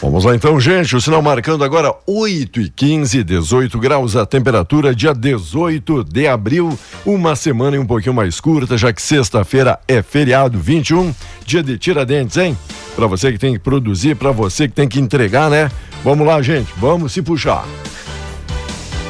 Vamos lá então, gente. O sinal marcando agora 8 e 15, 18 graus a temperatura, dia 18 de abril. Uma semana um pouquinho mais curta, já que sexta-feira é feriado 21, dia de Tiradentes, hein? Para você que tem que produzir, para você que tem que entregar, né? Vamos lá, gente, vamos se puxar.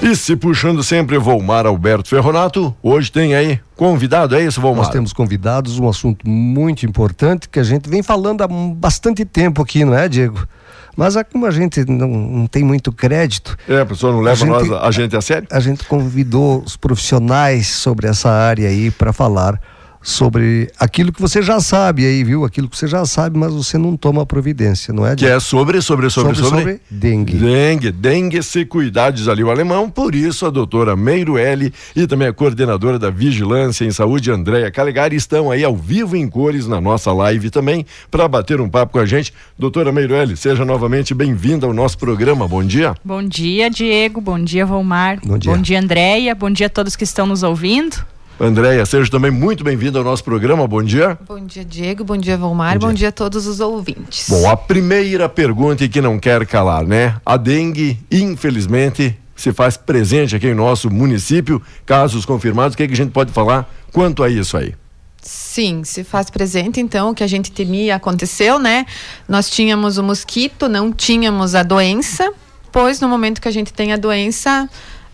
E se puxando sempre, Volmar Alberto Ferronato, hoje tem aí convidado, é isso, Volmar? Nós temos convidados, um assunto muito importante que a gente vem falando há bastante tempo aqui, não é, Diego? Mas é como a gente não, não tem muito crédito. É, a pessoa não leva a, gente, nós, a gente a sério? A gente convidou os profissionais sobre essa área aí para falar sobre aquilo que você já sabe aí, viu? Aquilo que você já sabe, mas você não toma providência, não é? Que é sobre, sobre, sobre, sobre, sobre dengue. Dengue, dengue se cuidar, diz ali o alemão, por isso a doutora Meiro L e também a coordenadora da Vigilância em Saúde, Andréia Calegari, estão aí ao vivo em cores na nossa live também, para bater um papo com a gente. Doutora Meiro L, seja novamente bem-vinda ao nosso programa, bom dia. Bom dia, Diego, bom dia, Volmar. Bom dia. Bom dia, Andréia, bom dia a todos que estão nos ouvindo. Andréia, seja também muito bem-vinda ao nosso programa. Bom dia. Bom dia, Diego. Bom dia, Valmar. Bom dia. Bom dia a todos os ouvintes. Bom, a primeira pergunta e que não quer calar, né? A dengue, infelizmente, se faz presente aqui em nosso município. Casos confirmados, o que, é que a gente pode falar quanto a isso aí? Sim, se faz presente, então, o que a gente temia aconteceu, né? Nós tínhamos o mosquito, não tínhamos a doença, pois no momento que a gente tem a doença,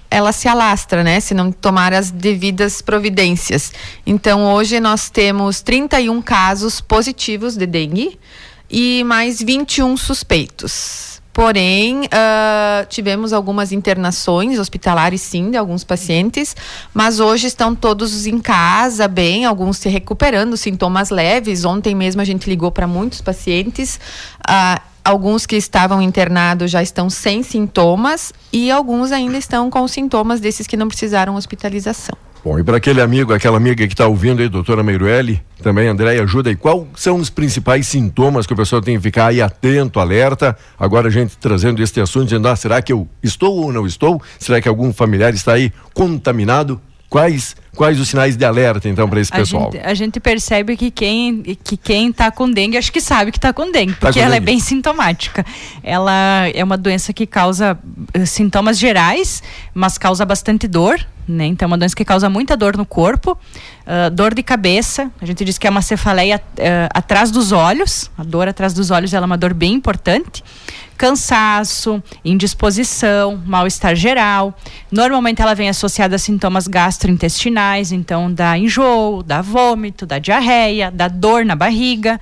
ela se alastra, né? Se não tomar as devidas providências. Então, hoje nós temos 31 casos positivos de dengue e mais 21 suspeitos. Porém, uh, tivemos algumas internações hospitalares, sim, de alguns pacientes, mas hoje estão todos em casa, bem, alguns se recuperando, sintomas leves. Ontem mesmo a gente ligou para muitos pacientes. Uh, alguns que estavam internados já estão sem sintomas e alguns ainda estão com sintomas desses que não precisaram hospitalização. Bom, e para aquele amigo, aquela amiga que está ouvindo aí, doutora Meiruelli, também André, ajuda aí. Quais são os principais sintomas que o pessoal tem que ficar aí atento, alerta? Agora a gente trazendo este assunto, dizendo, ah, será que eu estou ou não estou? Será que algum familiar está aí contaminado? Quais quais os sinais de alerta então para esse a pessoal? Gente, a gente percebe que quem que quem está com dengue acho que sabe que está com dengue, Tá porque com ela é dengue. bem sintomática. Ela é uma doença que causa eh, sintomas gerais, mas causa bastante dor. Né? Então, é uma doença que causa muita dor no corpo, ah, dor de cabeça. A gente diz que é uma cefaleia ah, atrás dos olhos. A dor atrás dos olhos é uma dor bem importante. Cansaço, indisposição, mal-estar geral. Normalmente ela vem associada a sintomas gastrointestinais, então dá enjoo, dá vômito, dá diarreia, dá dor na barriga,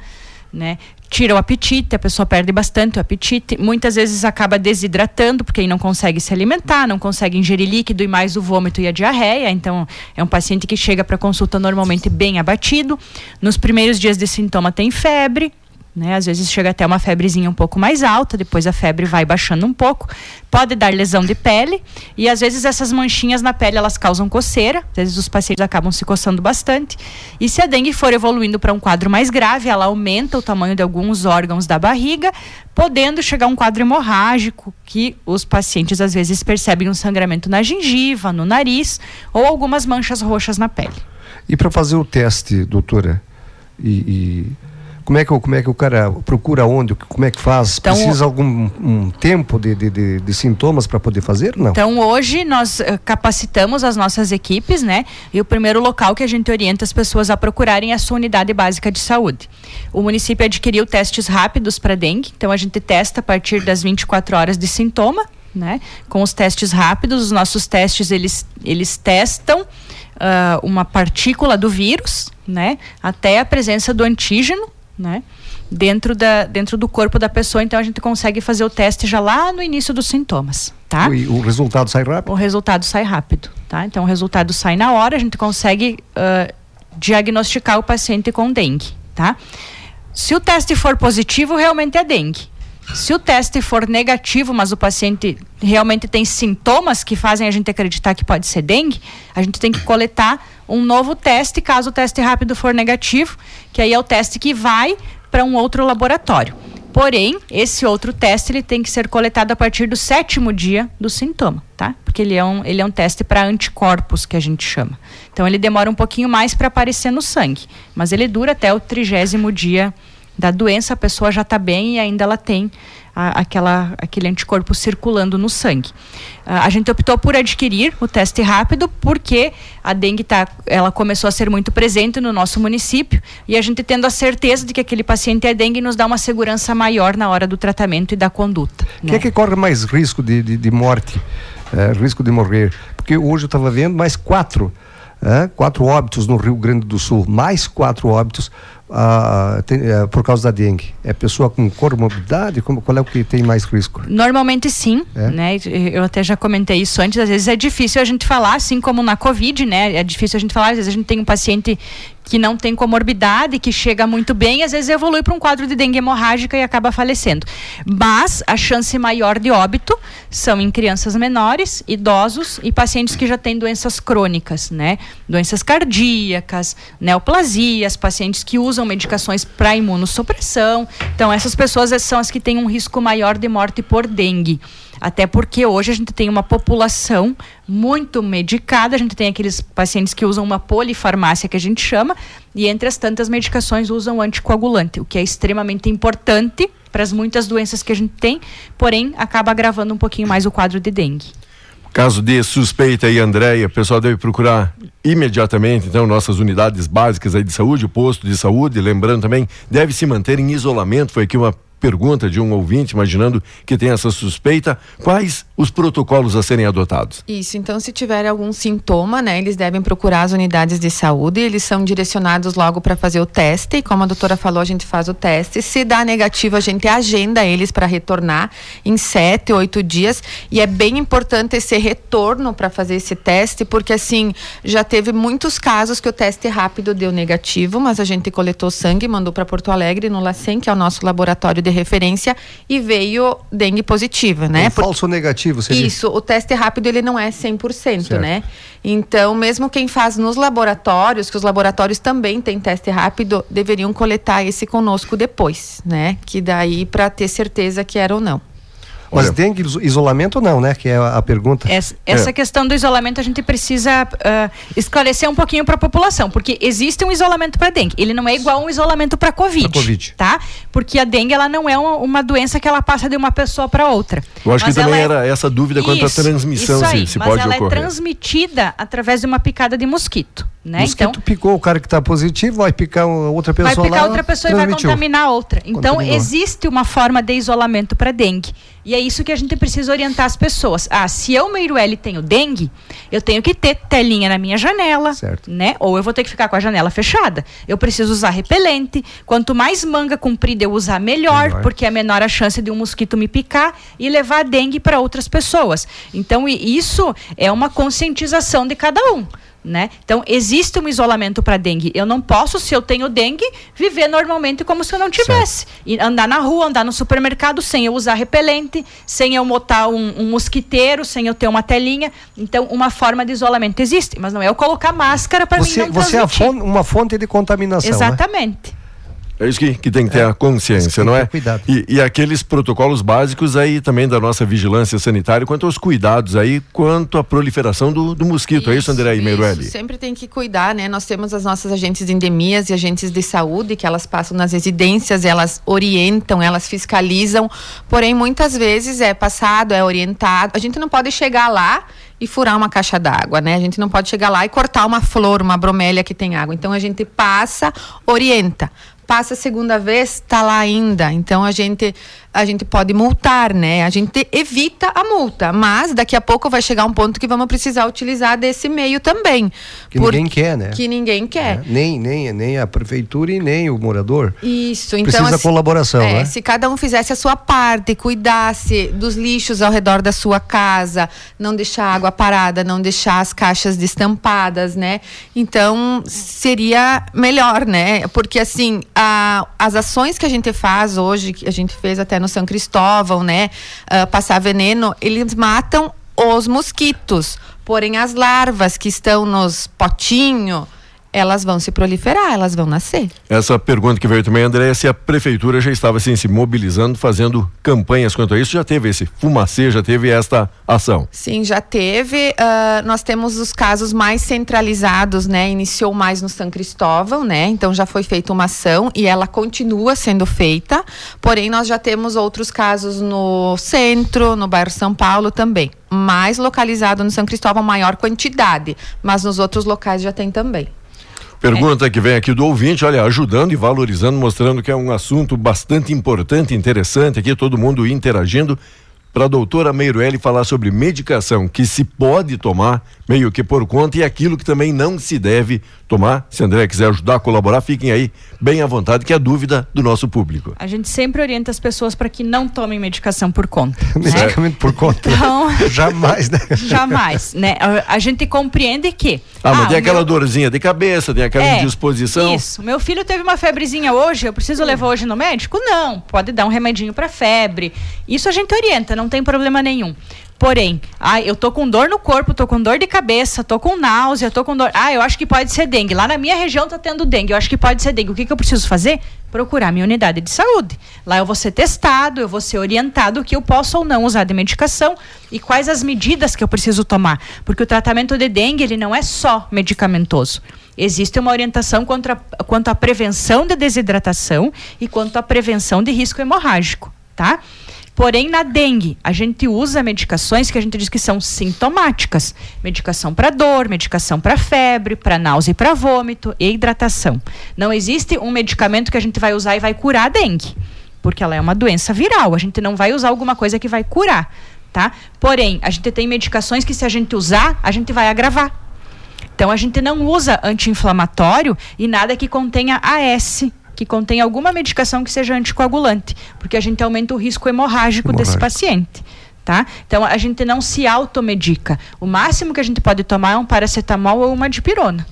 né? Tira o apetite, a pessoa perde bastante o apetite. Muitas vezes acaba desidratando, porque não consegue se alimentar, não consegue ingerir líquido e mais o vômito e a diarreia. Então, é um paciente que chega para consulta normalmente bem abatido. Nos primeiros dias de sintoma tem febre, né? Às vezes chega até uma febrezinha um pouco mais alta, depois a febre vai baixando um pouco. Pode dar lesão de pele e às vezes essas manchinhas na pele elas causam coceira. Às vezes os pacientes acabam se coçando bastante. E se a dengue for evoluindo para um quadro mais grave, ela aumenta o tamanho de alguns órgãos da barriga, podendo chegar a um quadro hemorrágico que os pacientes às vezes percebem um sangramento na gengiva, no nariz ou algumas manchas roxas na pele. E para fazer o teste, doutora, e, e como é que o- como é que o cara procura onde, como é que faz? Então, Precisa algum um tempo de, de, de- de sintomas para poder fazer? Não. Então hoje nós eh, capacitamos as nossas equipes, né? E o primeiro local que a gente orienta as pessoas a procurarem é a sua unidade básica de saúde. O município adquiriu testes rápidos para dengue, então a gente testa a partir das 24 horas de sintoma, né? Com os testes rápidos, os nossos testes eles eles testam ah, uma partícula do vírus, né? Até a presença do antígeno, né? Dentro, da, dentro do corpo da pessoa, então a gente consegue fazer o teste já lá no início dos sintomas, tá? E o resultado sai rápido? O resultado sai rápido, tá? Então o resultado sai na hora, a gente consegue ah, diagnosticar o paciente com dengue, tá? Se o teste for positivo, realmente é dengue. Se o teste for negativo, mas o paciente realmente tem sintomas que fazem a gente acreditar que pode ser dengue, a gente tem que coletar um novo teste, caso o teste rápido for negativo, que aí é o teste que vai para um outro laboratório. Porém, esse outro teste ele tem que ser coletado a partir do sétimo dia do sintoma, tá? Porque ele é um, ele é um teste para anticorpos que a gente chama. Então ele demora um pouquinho mais para aparecer no sangue, mas ele dura até o trigésimo dia da doença, a pessoa já está bem e ainda ela tem a- aquela, aquele anticorpo circulando no sangue. Ah, a gente optou por adquirir o teste rápido porque a dengue tá, ela começou a ser muito presente no nosso município e a gente tendo a certeza de que aquele paciente é dengue nos dá uma segurança maior na hora do tratamento e da conduta. Quem é que corre mais risco de, de, de morte, eh, risco de morrer? Porque hoje eu estava vendo mais quatro, eh, quatro óbitos no Rio Grande do Sul, mais quatro óbitos ah, tem, eh, por causa da dengue. É pessoa com comorbidade? Como, qual é o que tem mais risco? Normalmente sim, É? né? Eu até já comentei isso antes, às vezes é difícil a gente falar, assim como na Covid, né? É difícil a gente falar, às vezes a gente tem um paciente que não tem comorbidade, que chega muito bem, às vezes evolui para um quadro de dengue hemorrágica e acaba falecendo. Mas a chance maior de óbito são em crianças menores, idosos e pacientes que já têm doenças crônicas, né? Doenças cardíacas, neoplasias, pacientes que usam medicações para imunossupressão. Então, essas pessoas são as que têm um risco maior de morte por dengue. Até porque hoje a gente tem uma população muito medicada, a gente tem aqueles pacientes que usam uma polifarmácia que a gente chama, e entre as tantas medicações usam anticoagulante, o que é extremamente importante para as muitas doenças que a gente tem, porém acaba agravando um pouquinho mais o quadro de dengue. Caso de suspeita aí, Andréia, o pessoal deve procurar imediatamente, então, nossas unidades básicas aí de saúde, o posto de saúde, lembrando também, deve se manter em isolamento, foi aqui uma pergunta de um ouvinte, imaginando que tem essa suspeita, quais os protocolos a serem adotados? Isso, então se tiver algum sintoma, né, eles devem procurar as unidades de saúde, eles são direcionados logo para fazer o teste, e como a doutora falou, a gente faz o teste, se dá negativo, a gente agenda eles para retornar em sete, oito dias, e é bem importante esse retorno para fazer esse teste, porque assim, já teve muitos casos que o teste rápido deu negativo, mas a gente coletou sangue, mandou para Porto Alegre, no LACEN, que é o nosso laboratório de referência, e veio dengue positiva, né? Um falso negativo, seria? Isso, o teste rápido ele não é 100%, Certo. né? Então, mesmo quem faz nos laboratórios, que os laboratórios também têm teste rápido, deveriam coletar esse conosco depois, né? Que daí para ter certeza que era ou não. Mas Olha- dengue, iso- isolamento não, né? Que é a, a pergunta. Essa, essa questão do isolamento a gente precisa ah, esclarecer um pouquinho para a população, porque existe um isolamento para dengue. Ele não é igual a um isolamento para COVID, Covid. tá? Porque a dengue ela não é uma, uma doença que ela passa de uma pessoa para outra. Eu acho Mas que também é- era essa dúvida quanto Isso, à transmissão, isso aí, se, se mas pode ela é ocorrer. transmitida através de uma picada de mosquito, né? Mosquito então picou o cara que está positivo, vai picar outra vai pessoa picar lá. outra pessoa e vai contaminar a outra. Então Contaminou. existe uma forma de isolamento para dengue. E é isso que a gente precisa orientar as pessoas. Ah, se eu, Meirueli, tenho dengue, eu tenho que ter telinha na minha janela, né? Ou eu vou ter que ficar com a janela fechada. Eu preciso usar repelente. Quanto mais manga comprida eu usar, melhor, Melhor. porque é menor a chance de um mosquito me picar e levar dengue para outras pessoas. Então, isso é uma conscientização de cada um. Né? Então, existe um isolamento para dengue. Eu não posso, se eu tenho dengue, viver normalmente como se eu não tivesse. E andar na rua, andar no supermercado sem eu usar repelente, sem eu botar um, um mosquiteiro, sem eu ter uma telinha. Então, uma forma de isolamento existe, mas não é eu colocar máscara para mim Você, não você é transmitir. fon- uma fonte de contaminação. né? É isso que, que tem que ter a consciência, não é? E, e aqueles protocolos básicos aí também da nossa vigilância sanitária quanto aos cuidados aí, quanto à proliferação do, do mosquito. é isso, André Meirueli? Sempre tem que cuidar, né? Nós temos as nossas agentes de endemias e agentes de saúde que elas passam nas residências, elas orientam, elas fiscalizam. Porém, muitas vezes é passado, é orientado. A gente não pode chegar lá e furar uma caixa d'água, né? A gente não pode chegar lá e cortar uma flor, uma bromélia que tem água. Então a gente passa, orienta. Passa a segunda vez, tá lá ainda. Então a gente a gente pode multar, né? A gente evita a multa, mas daqui a pouco vai chegar um ponto que vamos precisar utilizar desse meio também. Que Por- ninguém quer, né? Que ninguém quer. Nem, nem, nem a prefeitura e nem o morador. Isso, então. Precisa assim, colaboração, é, né? Se cada um fizesse a sua parte, cuidasse dos lixos ao redor da sua casa, não deixar água parada, não deixar as caixas destampadas, né? Então seria melhor, né? Porque assim, a- as ações que a gente faz hoje, que a gente fez até no São Cristóvão, né? Ah, passar veneno, eles matam os mosquitos. Porém, as larvas que estão nos potinhos, elas vão se proliferar, elas vão nascer. Essa pergunta que veio também, André, é se a prefeitura já estava assim, se mobilizando, fazendo campanhas quanto a isso, já teve esse fumacê, já teve esta ação. Sim, já teve. ah, nós temos os casos mais centralizados, né? Iniciou mais no São Cristóvão, né? Então já foi feita uma ação e ela continua sendo feita. Porém, nós já temos outros casos no centro, no bairro São Paulo também. Mais localizado no São Cristóvão, maior quantidade. Mas nos outros locais já tem também. Pergunta que vem aqui do ouvinte, olha, ajudando e valorizando, mostrando que é um assunto bastante importante, interessante aqui, todo mundo interagindo. Para a doutora Meirueli falar sobre medicação que se pode tomar, meio que por conta, e aquilo que também não se deve tomar. Se André quiser ajudar a colaborar, fiquem aí bem à vontade, que é a dúvida do nosso público. A gente sempre orienta as pessoas para que não tomem medicação por conta. [LAUGHS] Medicamento por conta. Então- [LAUGHS] Jamais, né? [LAUGHS] Jamais, né? A, gente compreende que. Ah, mas tem o aquela meu- dorzinha de cabeça, tem aquela É, indisposição. Isso. Meu filho teve uma febrezinha hoje, eu preciso levar hoje no médico? Não. Pode dar um remedinho para febre. Isso a gente orienta, não tem problema nenhum. Porém, ah, eu tô com dor no corpo, tô com dor de cabeça, tô com náusea, tô com dor. Ah, eu acho que pode ser dengue. Lá na minha região tá tendo dengue. Eu acho que pode ser dengue. O que, que eu preciso fazer? Procurar minha unidade de saúde. Lá eu vou ser testado, eu vou ser orientado o que eu posso ou não usar de medicação e quais as medidas que eu preciso tomar. Porque o tratamento de dengue, ele não é só medicamentoso. Existe uma orientação contra, quanto à prevenção de desidratação e quanto à prevenção de risco hemorrágico, tá? Porém, na dengue, a gente usa medicações que a gente diz que são sintomáticas. Medicação para dor, medicação para febre, para náusea e para vômito e hidratação. Não existe um medicamento que a gente vai usar e vai curar a dengue, porque ela é uma doença viral. A gente não vai usar alguma coisa que vai curar, tá? Porém, a gente tem medicações que se a gente usar, a gente vai agravar. Então a gente não usa anti-inflamatório e nada que contenha AS, que contenha alguma medicação que seja anticoagulante, porque a gente aumenta o risco hemorrágico, desse Hemorrágico. paciente. Tá? Então a gente não se automedica. O máximo que a gente pode tomar é um paracetamol ou uma dipirona.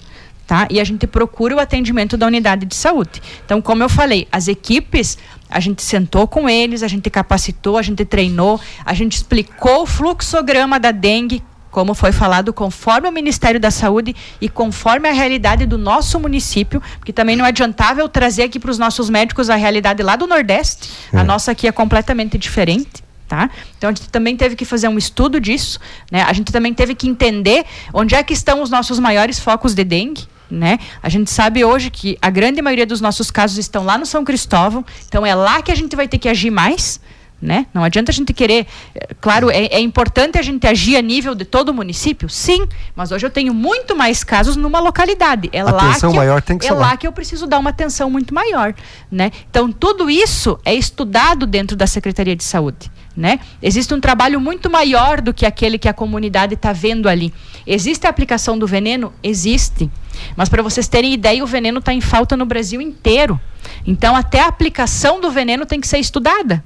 Tá? E a gente procura o atendimento da unidade de saúde. Então, como eu falei, as equipes, a gente sentou com eles, a gente capacitou, a gente treinou, a gente explicou o fluxograma da dengue, como foi falado, conforme o Ministério da Saúde e conforme a realidade do nosso município, porque também não adiantava eu trazer aqui para os nossos médicos a realidade lá do Nordeste, a nossa aqui é completamente diferente. Tá? Então a gente também teve que fazer um estudo disso, né? A gente também teve que entender onde é que estão os nossos maiores focos de dengue, né? A gente sabe hoje que a grande maioria dos nossos casos estão lá no São Cristóvão, então é lá que a gente vai ter que agir mais. Né? Não adianta a gente querer. eh, Claro, é, é importante a gente agir a nível de todo o município, sim, mas hoje eu tenho muito mais casos numa localidade. É A lá atenção que eu- maior tem que é lá. que eu preciso dar uma atenção muito maior, né? Então tudo isso é estudado dentro da Secretaria de Saúde, né? Existe um trabalho muito maior do que aquele que a comunidade está vendo ali. Existe a aplicação do veneno? Existe. Mas para vocês terem ideia, o veneno está em falta no Brasil inteiro. Então até a aplicação do veneno tem que ser estudada.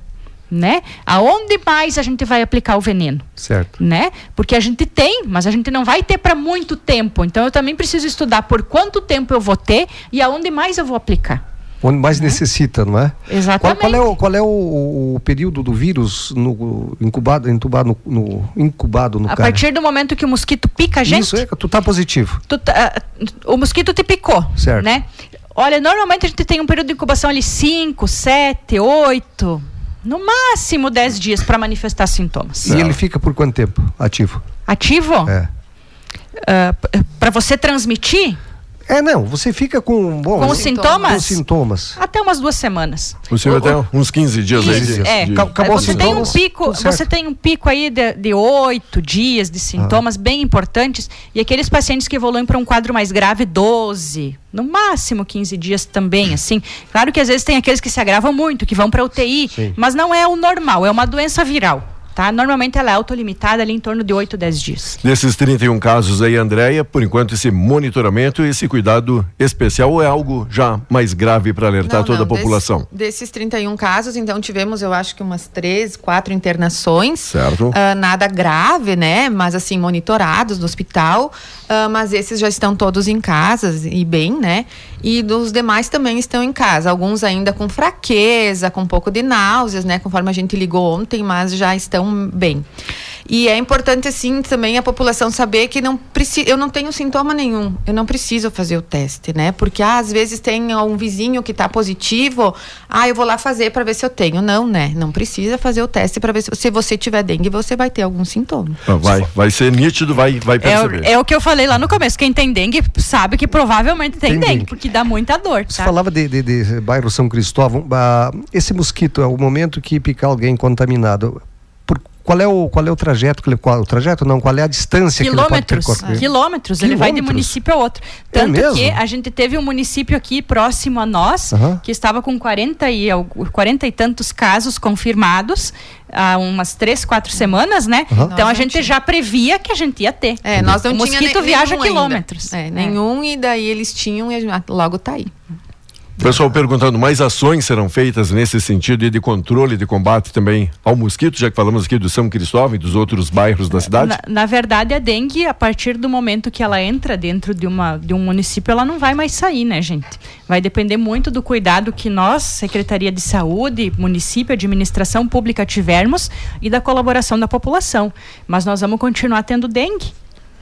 Né? Aonde mais a gente vai aplicar o veneno? Certo. né? Porque a gente tem, mas a gente não vai ter para muito tempo. Então eu também preciso estudar por quanto tempo eu vou ter e aonde mais eu vou aplicar. Onde mais necessita, não é? Exatamente. Qual, qual é, o, qual é o, o período do vírus no, incubado, incubado, no, no- incubado no A cara? partir do momento que o mosquito pica a gente, Isso é, tu tá positivo. tu tá- ah, o mosquito te picou, Certo. né? Olha, normalmente a gente tem um período de incubação ali 5, 7, 8, no máximo 10 dias para manifestar sintomas. E ele fica por quanto tempo ativo? Ativo? É. para você transmitir? É, não, você fica com. Bom, Com os sintomas? Com sintomas. Até umas duas semanas. Possível até uns 15 dias aí. Isso, de- é. de- Acabou os você tem um pico, você tem um pico aí de, de oito dias de sintomas Ah. bem importantes e aqueles pacientes que evoluem para um quadro mais grave, 12, no máximo 15 dias também, assim. Claro que às vezes tem aqueles que se agravam muito, que vão para UTI, Sim. mas não é o normal, é uma doença viral, tá? Normalmente ela é autolimitada ali em torno de 8, 10 dias. Desses 31 casos aí, Andréia, por enquanto esse monitoramento, esse cuidado especial ou é algo já mais grave para alertar Não, toda não, a população? Desses, desses 31 casos, então tivemos, eu acho que umas três, quatro internações. Certo. Ah, nada grave, né? Mas assim, monitorados no hospital. Ah, mas esses já estão todos em casa e bem, né? E dos demais também estão em casa. Alguns ainda com fraqueza, com um pouco de náuseas, né? Conforme a gente ligou ontem, mas já estão bem. E é importante, assim, também a população saber que não eu não tenho sintoma nenhum. Eu não preciso fazer o teste, né? Porque ah, às vezes tem um vizinho que está positivo. Ah, eu vou lá fazer para ver se eu tenho. Não, né? Não precisa fazer o teste para ver se, se você tiver dengue, você vai ter algum sintoma. Ah, Vai, vai ser nítido, vai, vai É, perceber. o- é o que eu falei lá no começo, quem tem dengue sabe que provavelmente tem, Tem dengue, dengue. porque dá muita dor, Você tá? falava de, de- de bairro São Cristóvão. ah, esse mosquito é o momento que picar alguém contaminado. Qual, é o, qual é o trajeto? que ele- Qual, o trajeto não, qual é a distância que ele pode Quilômetros, percorrer? quilômetros, ele vai de Quilômetros? município a outro. É Tanto mesmo? que a gente teve um município aqui próximo a nós, Aham. que estava com 40 e, al- 40 e tantos casos confirmados há umas três, quatro semanas, né? Aham. Então a Nós gente já previa que a gente ia ter. É, nós não o mosquito viaja quilômetros. É, nenhum, e daí eles tinham e a gente- logo tá aí. Pessoal perguntando, mais ações serão feitas nesse sentido e de controle de combate também ao mosquito, já que falamos aqui do São Cristóvão e dos outros bairros da cidade? Na, na verdade, a dengue, a partir do momento que ela entra dentro de, uma, de um município, ela não vai mais sair, né, gente? Vai depender muito do cuidado que nós, Secretaria de Saúde, município, administração pública tivermos e da colaboração da população. Mas nós vamos continuar tendo dengue.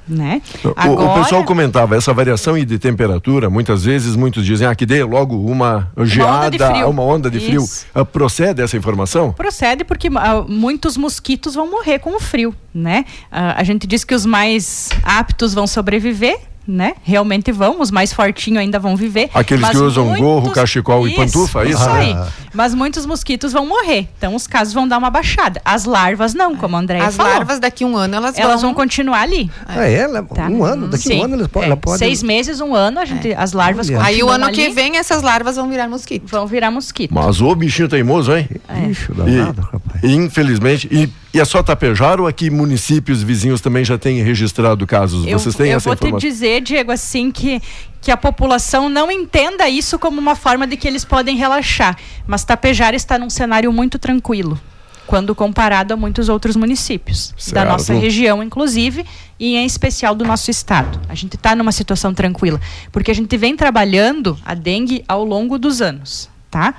Né? O- O, pessoal comentava essa variação de temperatura, muitas vezes muitos dizem ah, que dê logo uma geada, de frio. uma onda de frio. Ah, procede essa informação? Procede porque ah, muitos mosquitos vão morrer com o frio, né? Ah, a gente diz que os mais aptos vão sobreviver, né? Realmente vão, os mais fortinhos ainda vão viver. Aqueles mas que usam muitos- gorro, cachecol e Isso, pantufa, é isso? Isso aí. Ah. Mas muitos mosquitos vão morrer. Então os casos vão dar uma baixada. As larvas não, como a Andréia As falou. larvas daqui a um ano elas, Elas vão... vão continuar ali. Ah, é? Le- Um ano? Daqui Sim. um ano eles po- É, ela pode. Seis meses, um ano, a gente, as larvas Olha. Aí o ano que ali, vem essas larvas vão virar mosquito. Vão virar mosquito. Mas o bichinho teimoso, hein? Bicho E, danado, rapaz. Infelizmente, e, e é só Tapejar ou aqui municípios vizinhos também já têm registrado casos? Eu, Vocês têm eu essa vou te informação? dizer, Diego, assim, que, que a população não entenda isso como uma forma de que eles podem relaxar. Mas Tapejara está num cenário muito tranquilo, quando comparado a muitos outros municípios. Da Certo. nossa região, inclusive, e em especial do nosso estado. A gente está numa situação tranquila, porque a gente vem trabalhando a dengue ao longo dos anos, tá?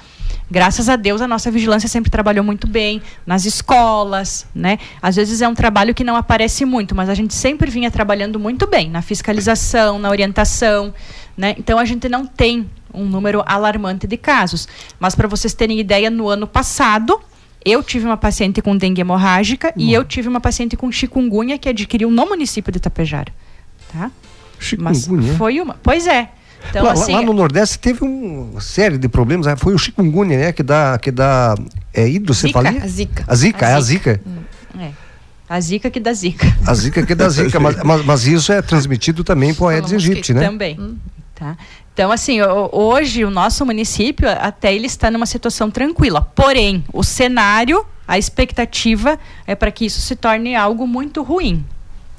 Graças a Deus, a nossa vigilância sempre trabalhou muito bem nas escolas, né? Às vezes é um trabalho que não aparece muito, mas a gente sempre vinha trabalhando muito bem na fiscalização, na orientação, né? Então a gente não tem um número alarmante de casos. Mas para vocês terem ideia, no ano passado Eu tive uma paciente com dengue hemorrágica e eu tive uma paciente com chikungunya que adquiriu no município de Itapejara. Tá? Chikungunya? Mas foi uma. Pois é. Então, lá, assim, lá no Nordeste teve um- uma série de problemas. ah, Foi o chikungunya, né? Que dá, que dá é, hidrocefalia? Zika, a zika. A zika, A é a zika. zika. é. A zica que dá zica. A zika que dá zika. mas, mas, mas isso é transmitido também por Aedes aegypti, né? Também. Tá? Então, assim, hoje o nosso município até ele está numa situação tranquila. Porém, o cenário, a expectativa é para que isso se torne algo muito ruim,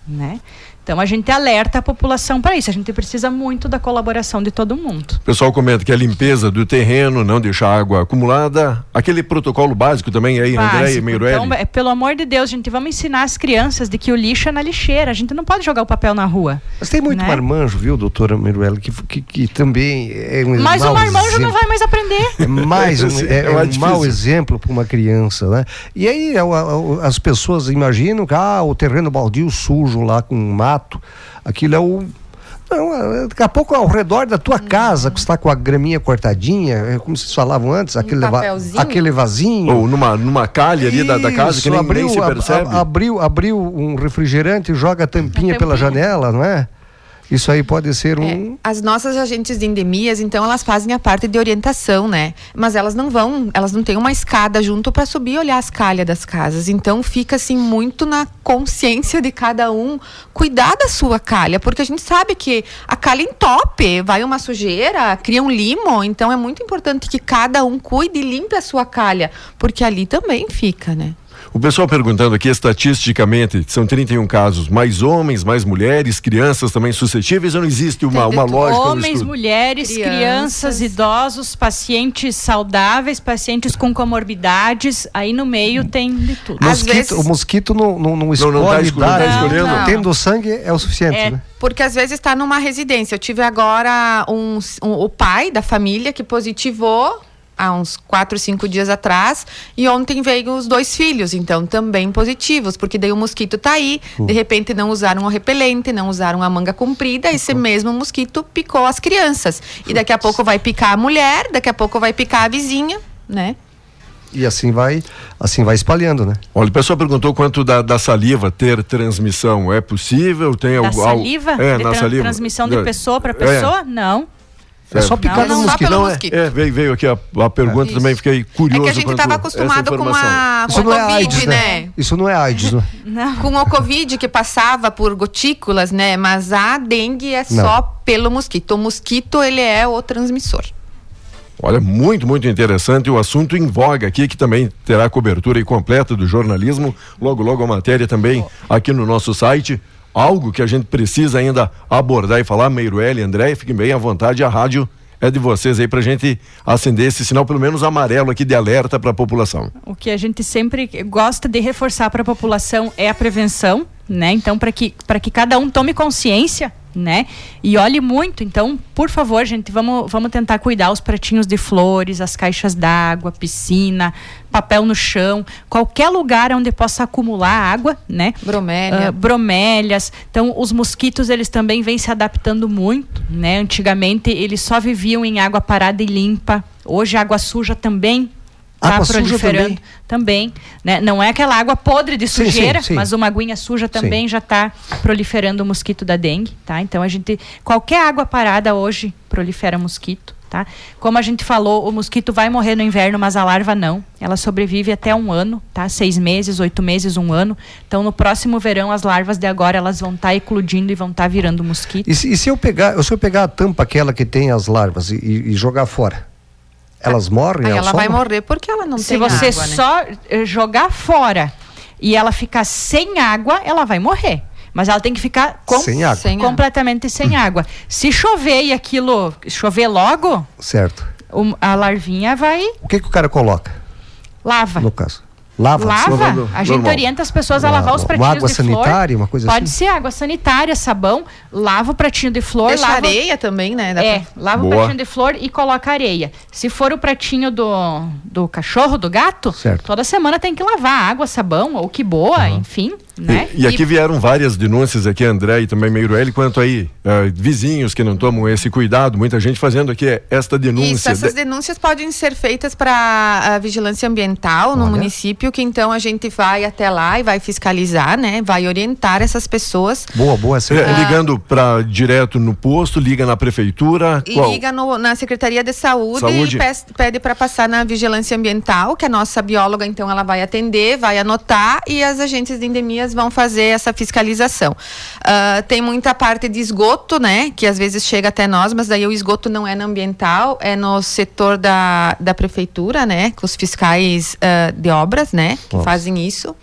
né? Então a gente alerta a população para isso. A gente precisa muito da colaboração de todo mundo. O pessoal comenta que a limpeza do terreno, não deixar água acumulada, aquele protocolo básico também aí, André e. Então, é, pelo amor de Deus, gente, vamos ensinar as crianças de que o lixo é na lixeira. A gente não pode jogar o papel na rua. Mas tem muito né? marmanjo, viu, doutora Miruela, que, que, que também é um Mas mau o marmanjo exemplo. não vai mais aprender. É mais um, [LAUGHS] é, é é um mau exemplo para uma criança, né? E aí é, as pessoas imaginam que ah, o terreno baldio sujo lá com mato, aquilo é o não, é, daqui a pouco ao redor da tua casa, que está com a graminha cortadinha, é como vocês falavam antes, aquele, va- papelzinho. aquele vasinho. Ou numa, numa calha ali da, da casa que Isso, nem, nem se a- a- percebe. abriu, abriu um refrigerante e joga a tampinha, A pela tampinha. janela, não é? Isso aí pode ser um. As nossas agentes de endemias, então, elas fazem a parte de orientação, né? Mas elas não vão, elas não têm uma escada junto para subir e olhar as calhas das casas. Então, fica assim muito na consciência de cada um cuidar da sua calha, porque a gente sabe que a calha entope, vai uma sujeira, cria um limo. Então, é muito importante que cada um cuide e limpe a sua calha, porque ali também fica, né? O pessoal perguntando aqui, estatisticamente, são 31 casos, mais homens, mais mulheres, crianças também suscetíveis, ou não existe uma, uma lógica Homens, mulheres, Crianças. crianças, idosos, pacientes saudáveis, pacientes com comorbidades. Aí no meio tem de tudo. Mosquito, O mosquito não, não, não escolhe não tá escolhendo, idade. tá escolhendo. Não. Tendo sangue é o suficiente, É, né? porque às vezes está numa residência. Eu tive agora um, um- o pai da família que positivou há uns quatro, cinco dias atrás. E ontem veio os dois filhos, então também positivos, porque daí o mosquito tá aí. De repente não usaram o repelente, não usaram a manga comprida. Esse mesmo mosquito picou as crianças. E daqui a pouco vai picar a mulher, daqui a pouco vai picar a vizinha, né? E assim vai, assim vai espalhando, né? Olha, o pessoal perguntou quanto da, da saliva ter transmissão. É possível? Tem Da algo, saliva? É, de na tran- saliva. transmissão de É. pessoa para É. pessoa? Não. É só picar Não, no não mosquito. pelo Não, é, mosquito. é, veio, veio aqui a, a pergunta também, fiquei curioso. É que a gente estava acostumado com a Isso com não é Covid, AIDS, né? Isso não é AIDS, né? [LAUGHS] Não. com o Covid que passava por gotículas, né? Mas a dengue é Não. só pelo mosquito. O mosquito, ele é o transmissor. Olha, muito, muito interessante o assunto em voga aqui, que também terá cobertura completa do jornalismo. Logo, logo a matéria também aqui no nosso site. Algo que a gente precisa ainda abordar e falar, Meirueli, André, fiquem bem à vontade, a rádio é de vocês aí pra gente acender esse sinal, pelo menos amarelo aqui de alerta para a população. O que a gente sempre gosta de reforçar para a população é a prevenção, né? Então, para que, que cada um tome consciência, né? E olhe muito. Então, por favor, gente, vamos, vamos tentar cuidar os pratinhos de flores, as caixas d'água, piscina, papel no chão, qualquer lugar onde possa acumular água, né? Bromélia. Ah, bromélias. Então, os mosquitos, eles também vêm se adaptando muito, né? Antigamente, eles só viviam em água parada e limpa. Hoje, a água suja também está proliferando. Também. né? Não é aquela água podre de Sim, sim, sujeira, sim. mas uma aguinha suja também já está proliferando o mosquito da dengue, tá? Então, a gente... Qualquer água parada hoje prolifera mosquito. Tá? Como a gente falou, o mosquito vai morrer no inverno, mas a larva não. Ela sobrevive até um ano, tá? Seis meses, oito meses, um ano. Então, no próximo verão, as larvas de agora elas vão estar eclodindo e vão estar virando mosquito. E se, e se eu pegar, se eu pegar a tampa aquela que tem as larvas e- e jogar fora, elas morrem? Aí ela vai morrer porque ela não Se tem você água, né? só eh, jogar fora e ela ficar sem água, ela vai morrer. Mas ela tem que ficar com- Sem água. Sem água. completamente sem água. Se chover e aquilo chover logo, Certo. a larvinha vai O que, que o cara coloca, lava. no caso? Lava? Lava. lavando A gente normal. orienta as pessoas a lavar os uma pratinhos água de flor. sanitária, uma coisa Pode assim? ser água sanitária, sabão. Lava o pratinho de flor. Deixa lava... areia também, né? Dá É, pra- lava o Boa. pratinho de flor e coloca areia. Se for o pratinho do, do cachorro, do gato, Certo. toda semana tem que lavar água, sabão, ou que boa, enfim. Né? E, e aqui vieram várias denúncias aqui, André e também Meirueli, quanto aí eh, vizinhos que não tomam esse cuidado, muita gente fazendo aqui esta denúncia. Isso, essas denúncias podem ser feitas para a vigilância ambiental no Olha. município, que então a gente vai até lá e vai fiscalizar, né? Vai orientar essas pessoas. Boa, boa essa É, Ah. ligando para direto no posto, liga na prefeitura. E qual? liga no- na Secretaria de Saúde, Saúde. e pede para passar na vigilância ambiental, que a nossa bióloga então ela vai atender, vai anotar e as agentes de endemias vão fazer essa fiscalização. Ah, tem muita parte de esgoto, né, que às vezes chega até nós, mas daí o esgoto não é no ambiental, é no setor da, da prefeitura, né, com os fiscais ah, de obras, né, que Nossa. fazem isso.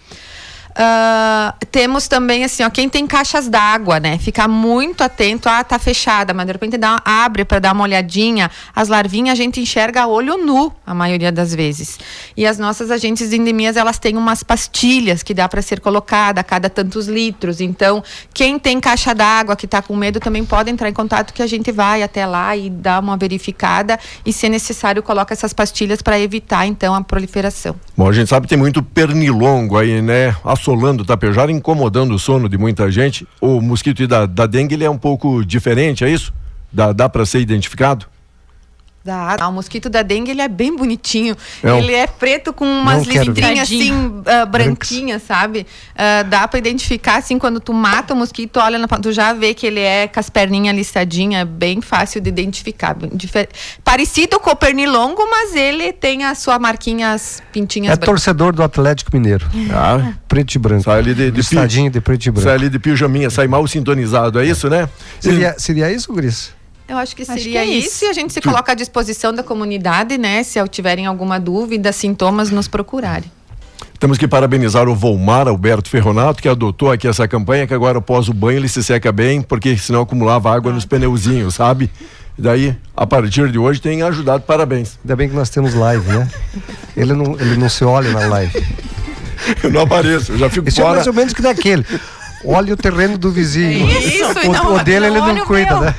Ah, temos também assim, ó, quem tem caixas d'água, né? Ficar muito atento, ah, tá fechada, mas de repente dá, abre para dar uma olhadinha. As larvinhas a gente enxerga a olho nu, a maioria das vezes. E as nossas agentes de endemias, elas têm umas pastilhas que dá para ser colocada a cada tantos litros. Então, quem tem caixa d'água que tá com medo também pode entrar em contato que a gente vai até lá e dá uma verificada e se necessário coloca essas pastilhas para evitar então a proliferação. Bom, a gente sabe que tem muito pernilongo aí, né? Assolando tapejara, incomodando o sono de muita gente. O mosquito da, da dengue, ele é um pouco diferente, é isso? Dá, dá para ser identificado? Dá. Ah, O mosquito da dengue, ele é bem bonitinho. Um- Ele é preto com umas Não listrinhas assim, ah, branquinhas, sabe? Ah, dá pra identificar, assim, quando tu mata o mosquito, olha, na, tu já vê que ele é com as perninhas listadinhas, é bem fácil de identificar. difer- Parecido com o pernilongo, mas ele tem a sua marquinha, as pintinhas É brancas. torcedor do Atlético Mineiro. Ah. Preto e branco. Sai ali de, de, Listadinho de preto e branco. sai ali de pijaminha, sai mal sintonizado, é isso, né? Seria, seria isso, Gris? Eu acho que Acho seria que é isso. isso. E a gente se coloca à disposição da comunidade, né? Se tiverem alguma dúvida, sintomas, nos procurarem. Temos que parabenizar o Volmar Alberto Ferronato, que adotou aqui essa campanha, que agora após o banho ele se seca bem, porque senão acumulava água nos pneuzinhos, sabe? E daí, a partir de hoje, tem ajudado, parabéns. Ainda bem que nós temos live, né? Ele não, ele não se olha na live. Eu não apareço, eu já fico Isso é fora. mais ou menos que daquele. Olha o terreno do vizinho. Isso, o, não, o dele ele não olha não o cuida, né?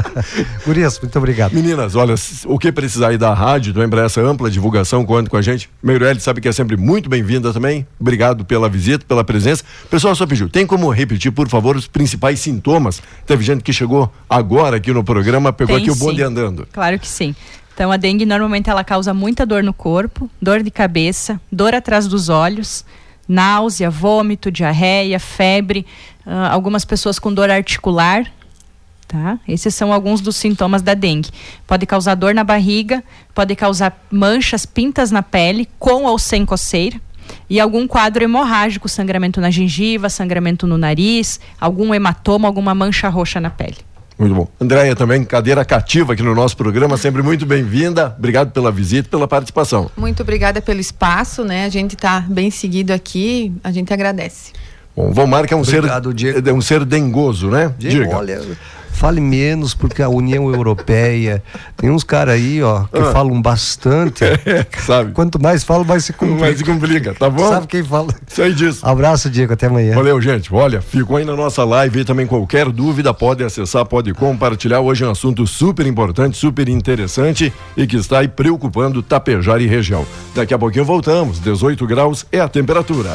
[LAUGHS] Gurias, muito obrigado. Meninas, olha, o que precisar aí da rádio, também para essa ampla divulgação, conta com a gente. Meirelli sabe que é sempre muito bem-vinda também. Obrigado pela visita, pela presença. Pessoal, só pediu, tem como repetir, por favor, os principais sintomas? Teve gente que chegou agora aqui no programa, pegou Tem aqui o bonde sim. andando. Claro que sim. Então a dengue normalmente ela causa muita dor no corpo, dor de cabeça, dor atrás dos olhos, náusea, vômito, diarreia, febre, ah, algumas pessoas com dor articular, tá? Esses são alguns dos sintomas da dengue. Pode causar dor na barriga, pode causar manchas, pintas na pele, com ou sem coceira. E algum quadro hemorrágico, sangramento na gengiva, sangramento no nariz, algum hematoma, alguma mancha roxa na pele. Muito bom. Andréia também, cadeira cativa aqui no nosso programa, sempre muito bem-vinda. Obrigado pela visita e pela participação. Muito obrigada pelo espaço, né? A gente está bem seguido aqui, a gente agradece. Bom, Valmar que é um Obrigado, ser é um ser dengoso, né? Diego, olha, fale menos porque a União Europeia tem uns caras aí, ó, que Ah. falam bastante. [LAUGHS] Sabe? Quanto mais falam, mais se complica. Mais se complica, tá bom? Sabe quem fala? Aí disso. Abraço, Diego, até amanhã. Valeu, gente. Olha, ficou aí na nossa live e também qualquer dúvida pode acessar, pode compartilhar. Hoje é um assunto super importante, super interessante e que está aí preocupando Tapejara e região. Daqui a pouquinho voltamos. 18 graus é a temperatura.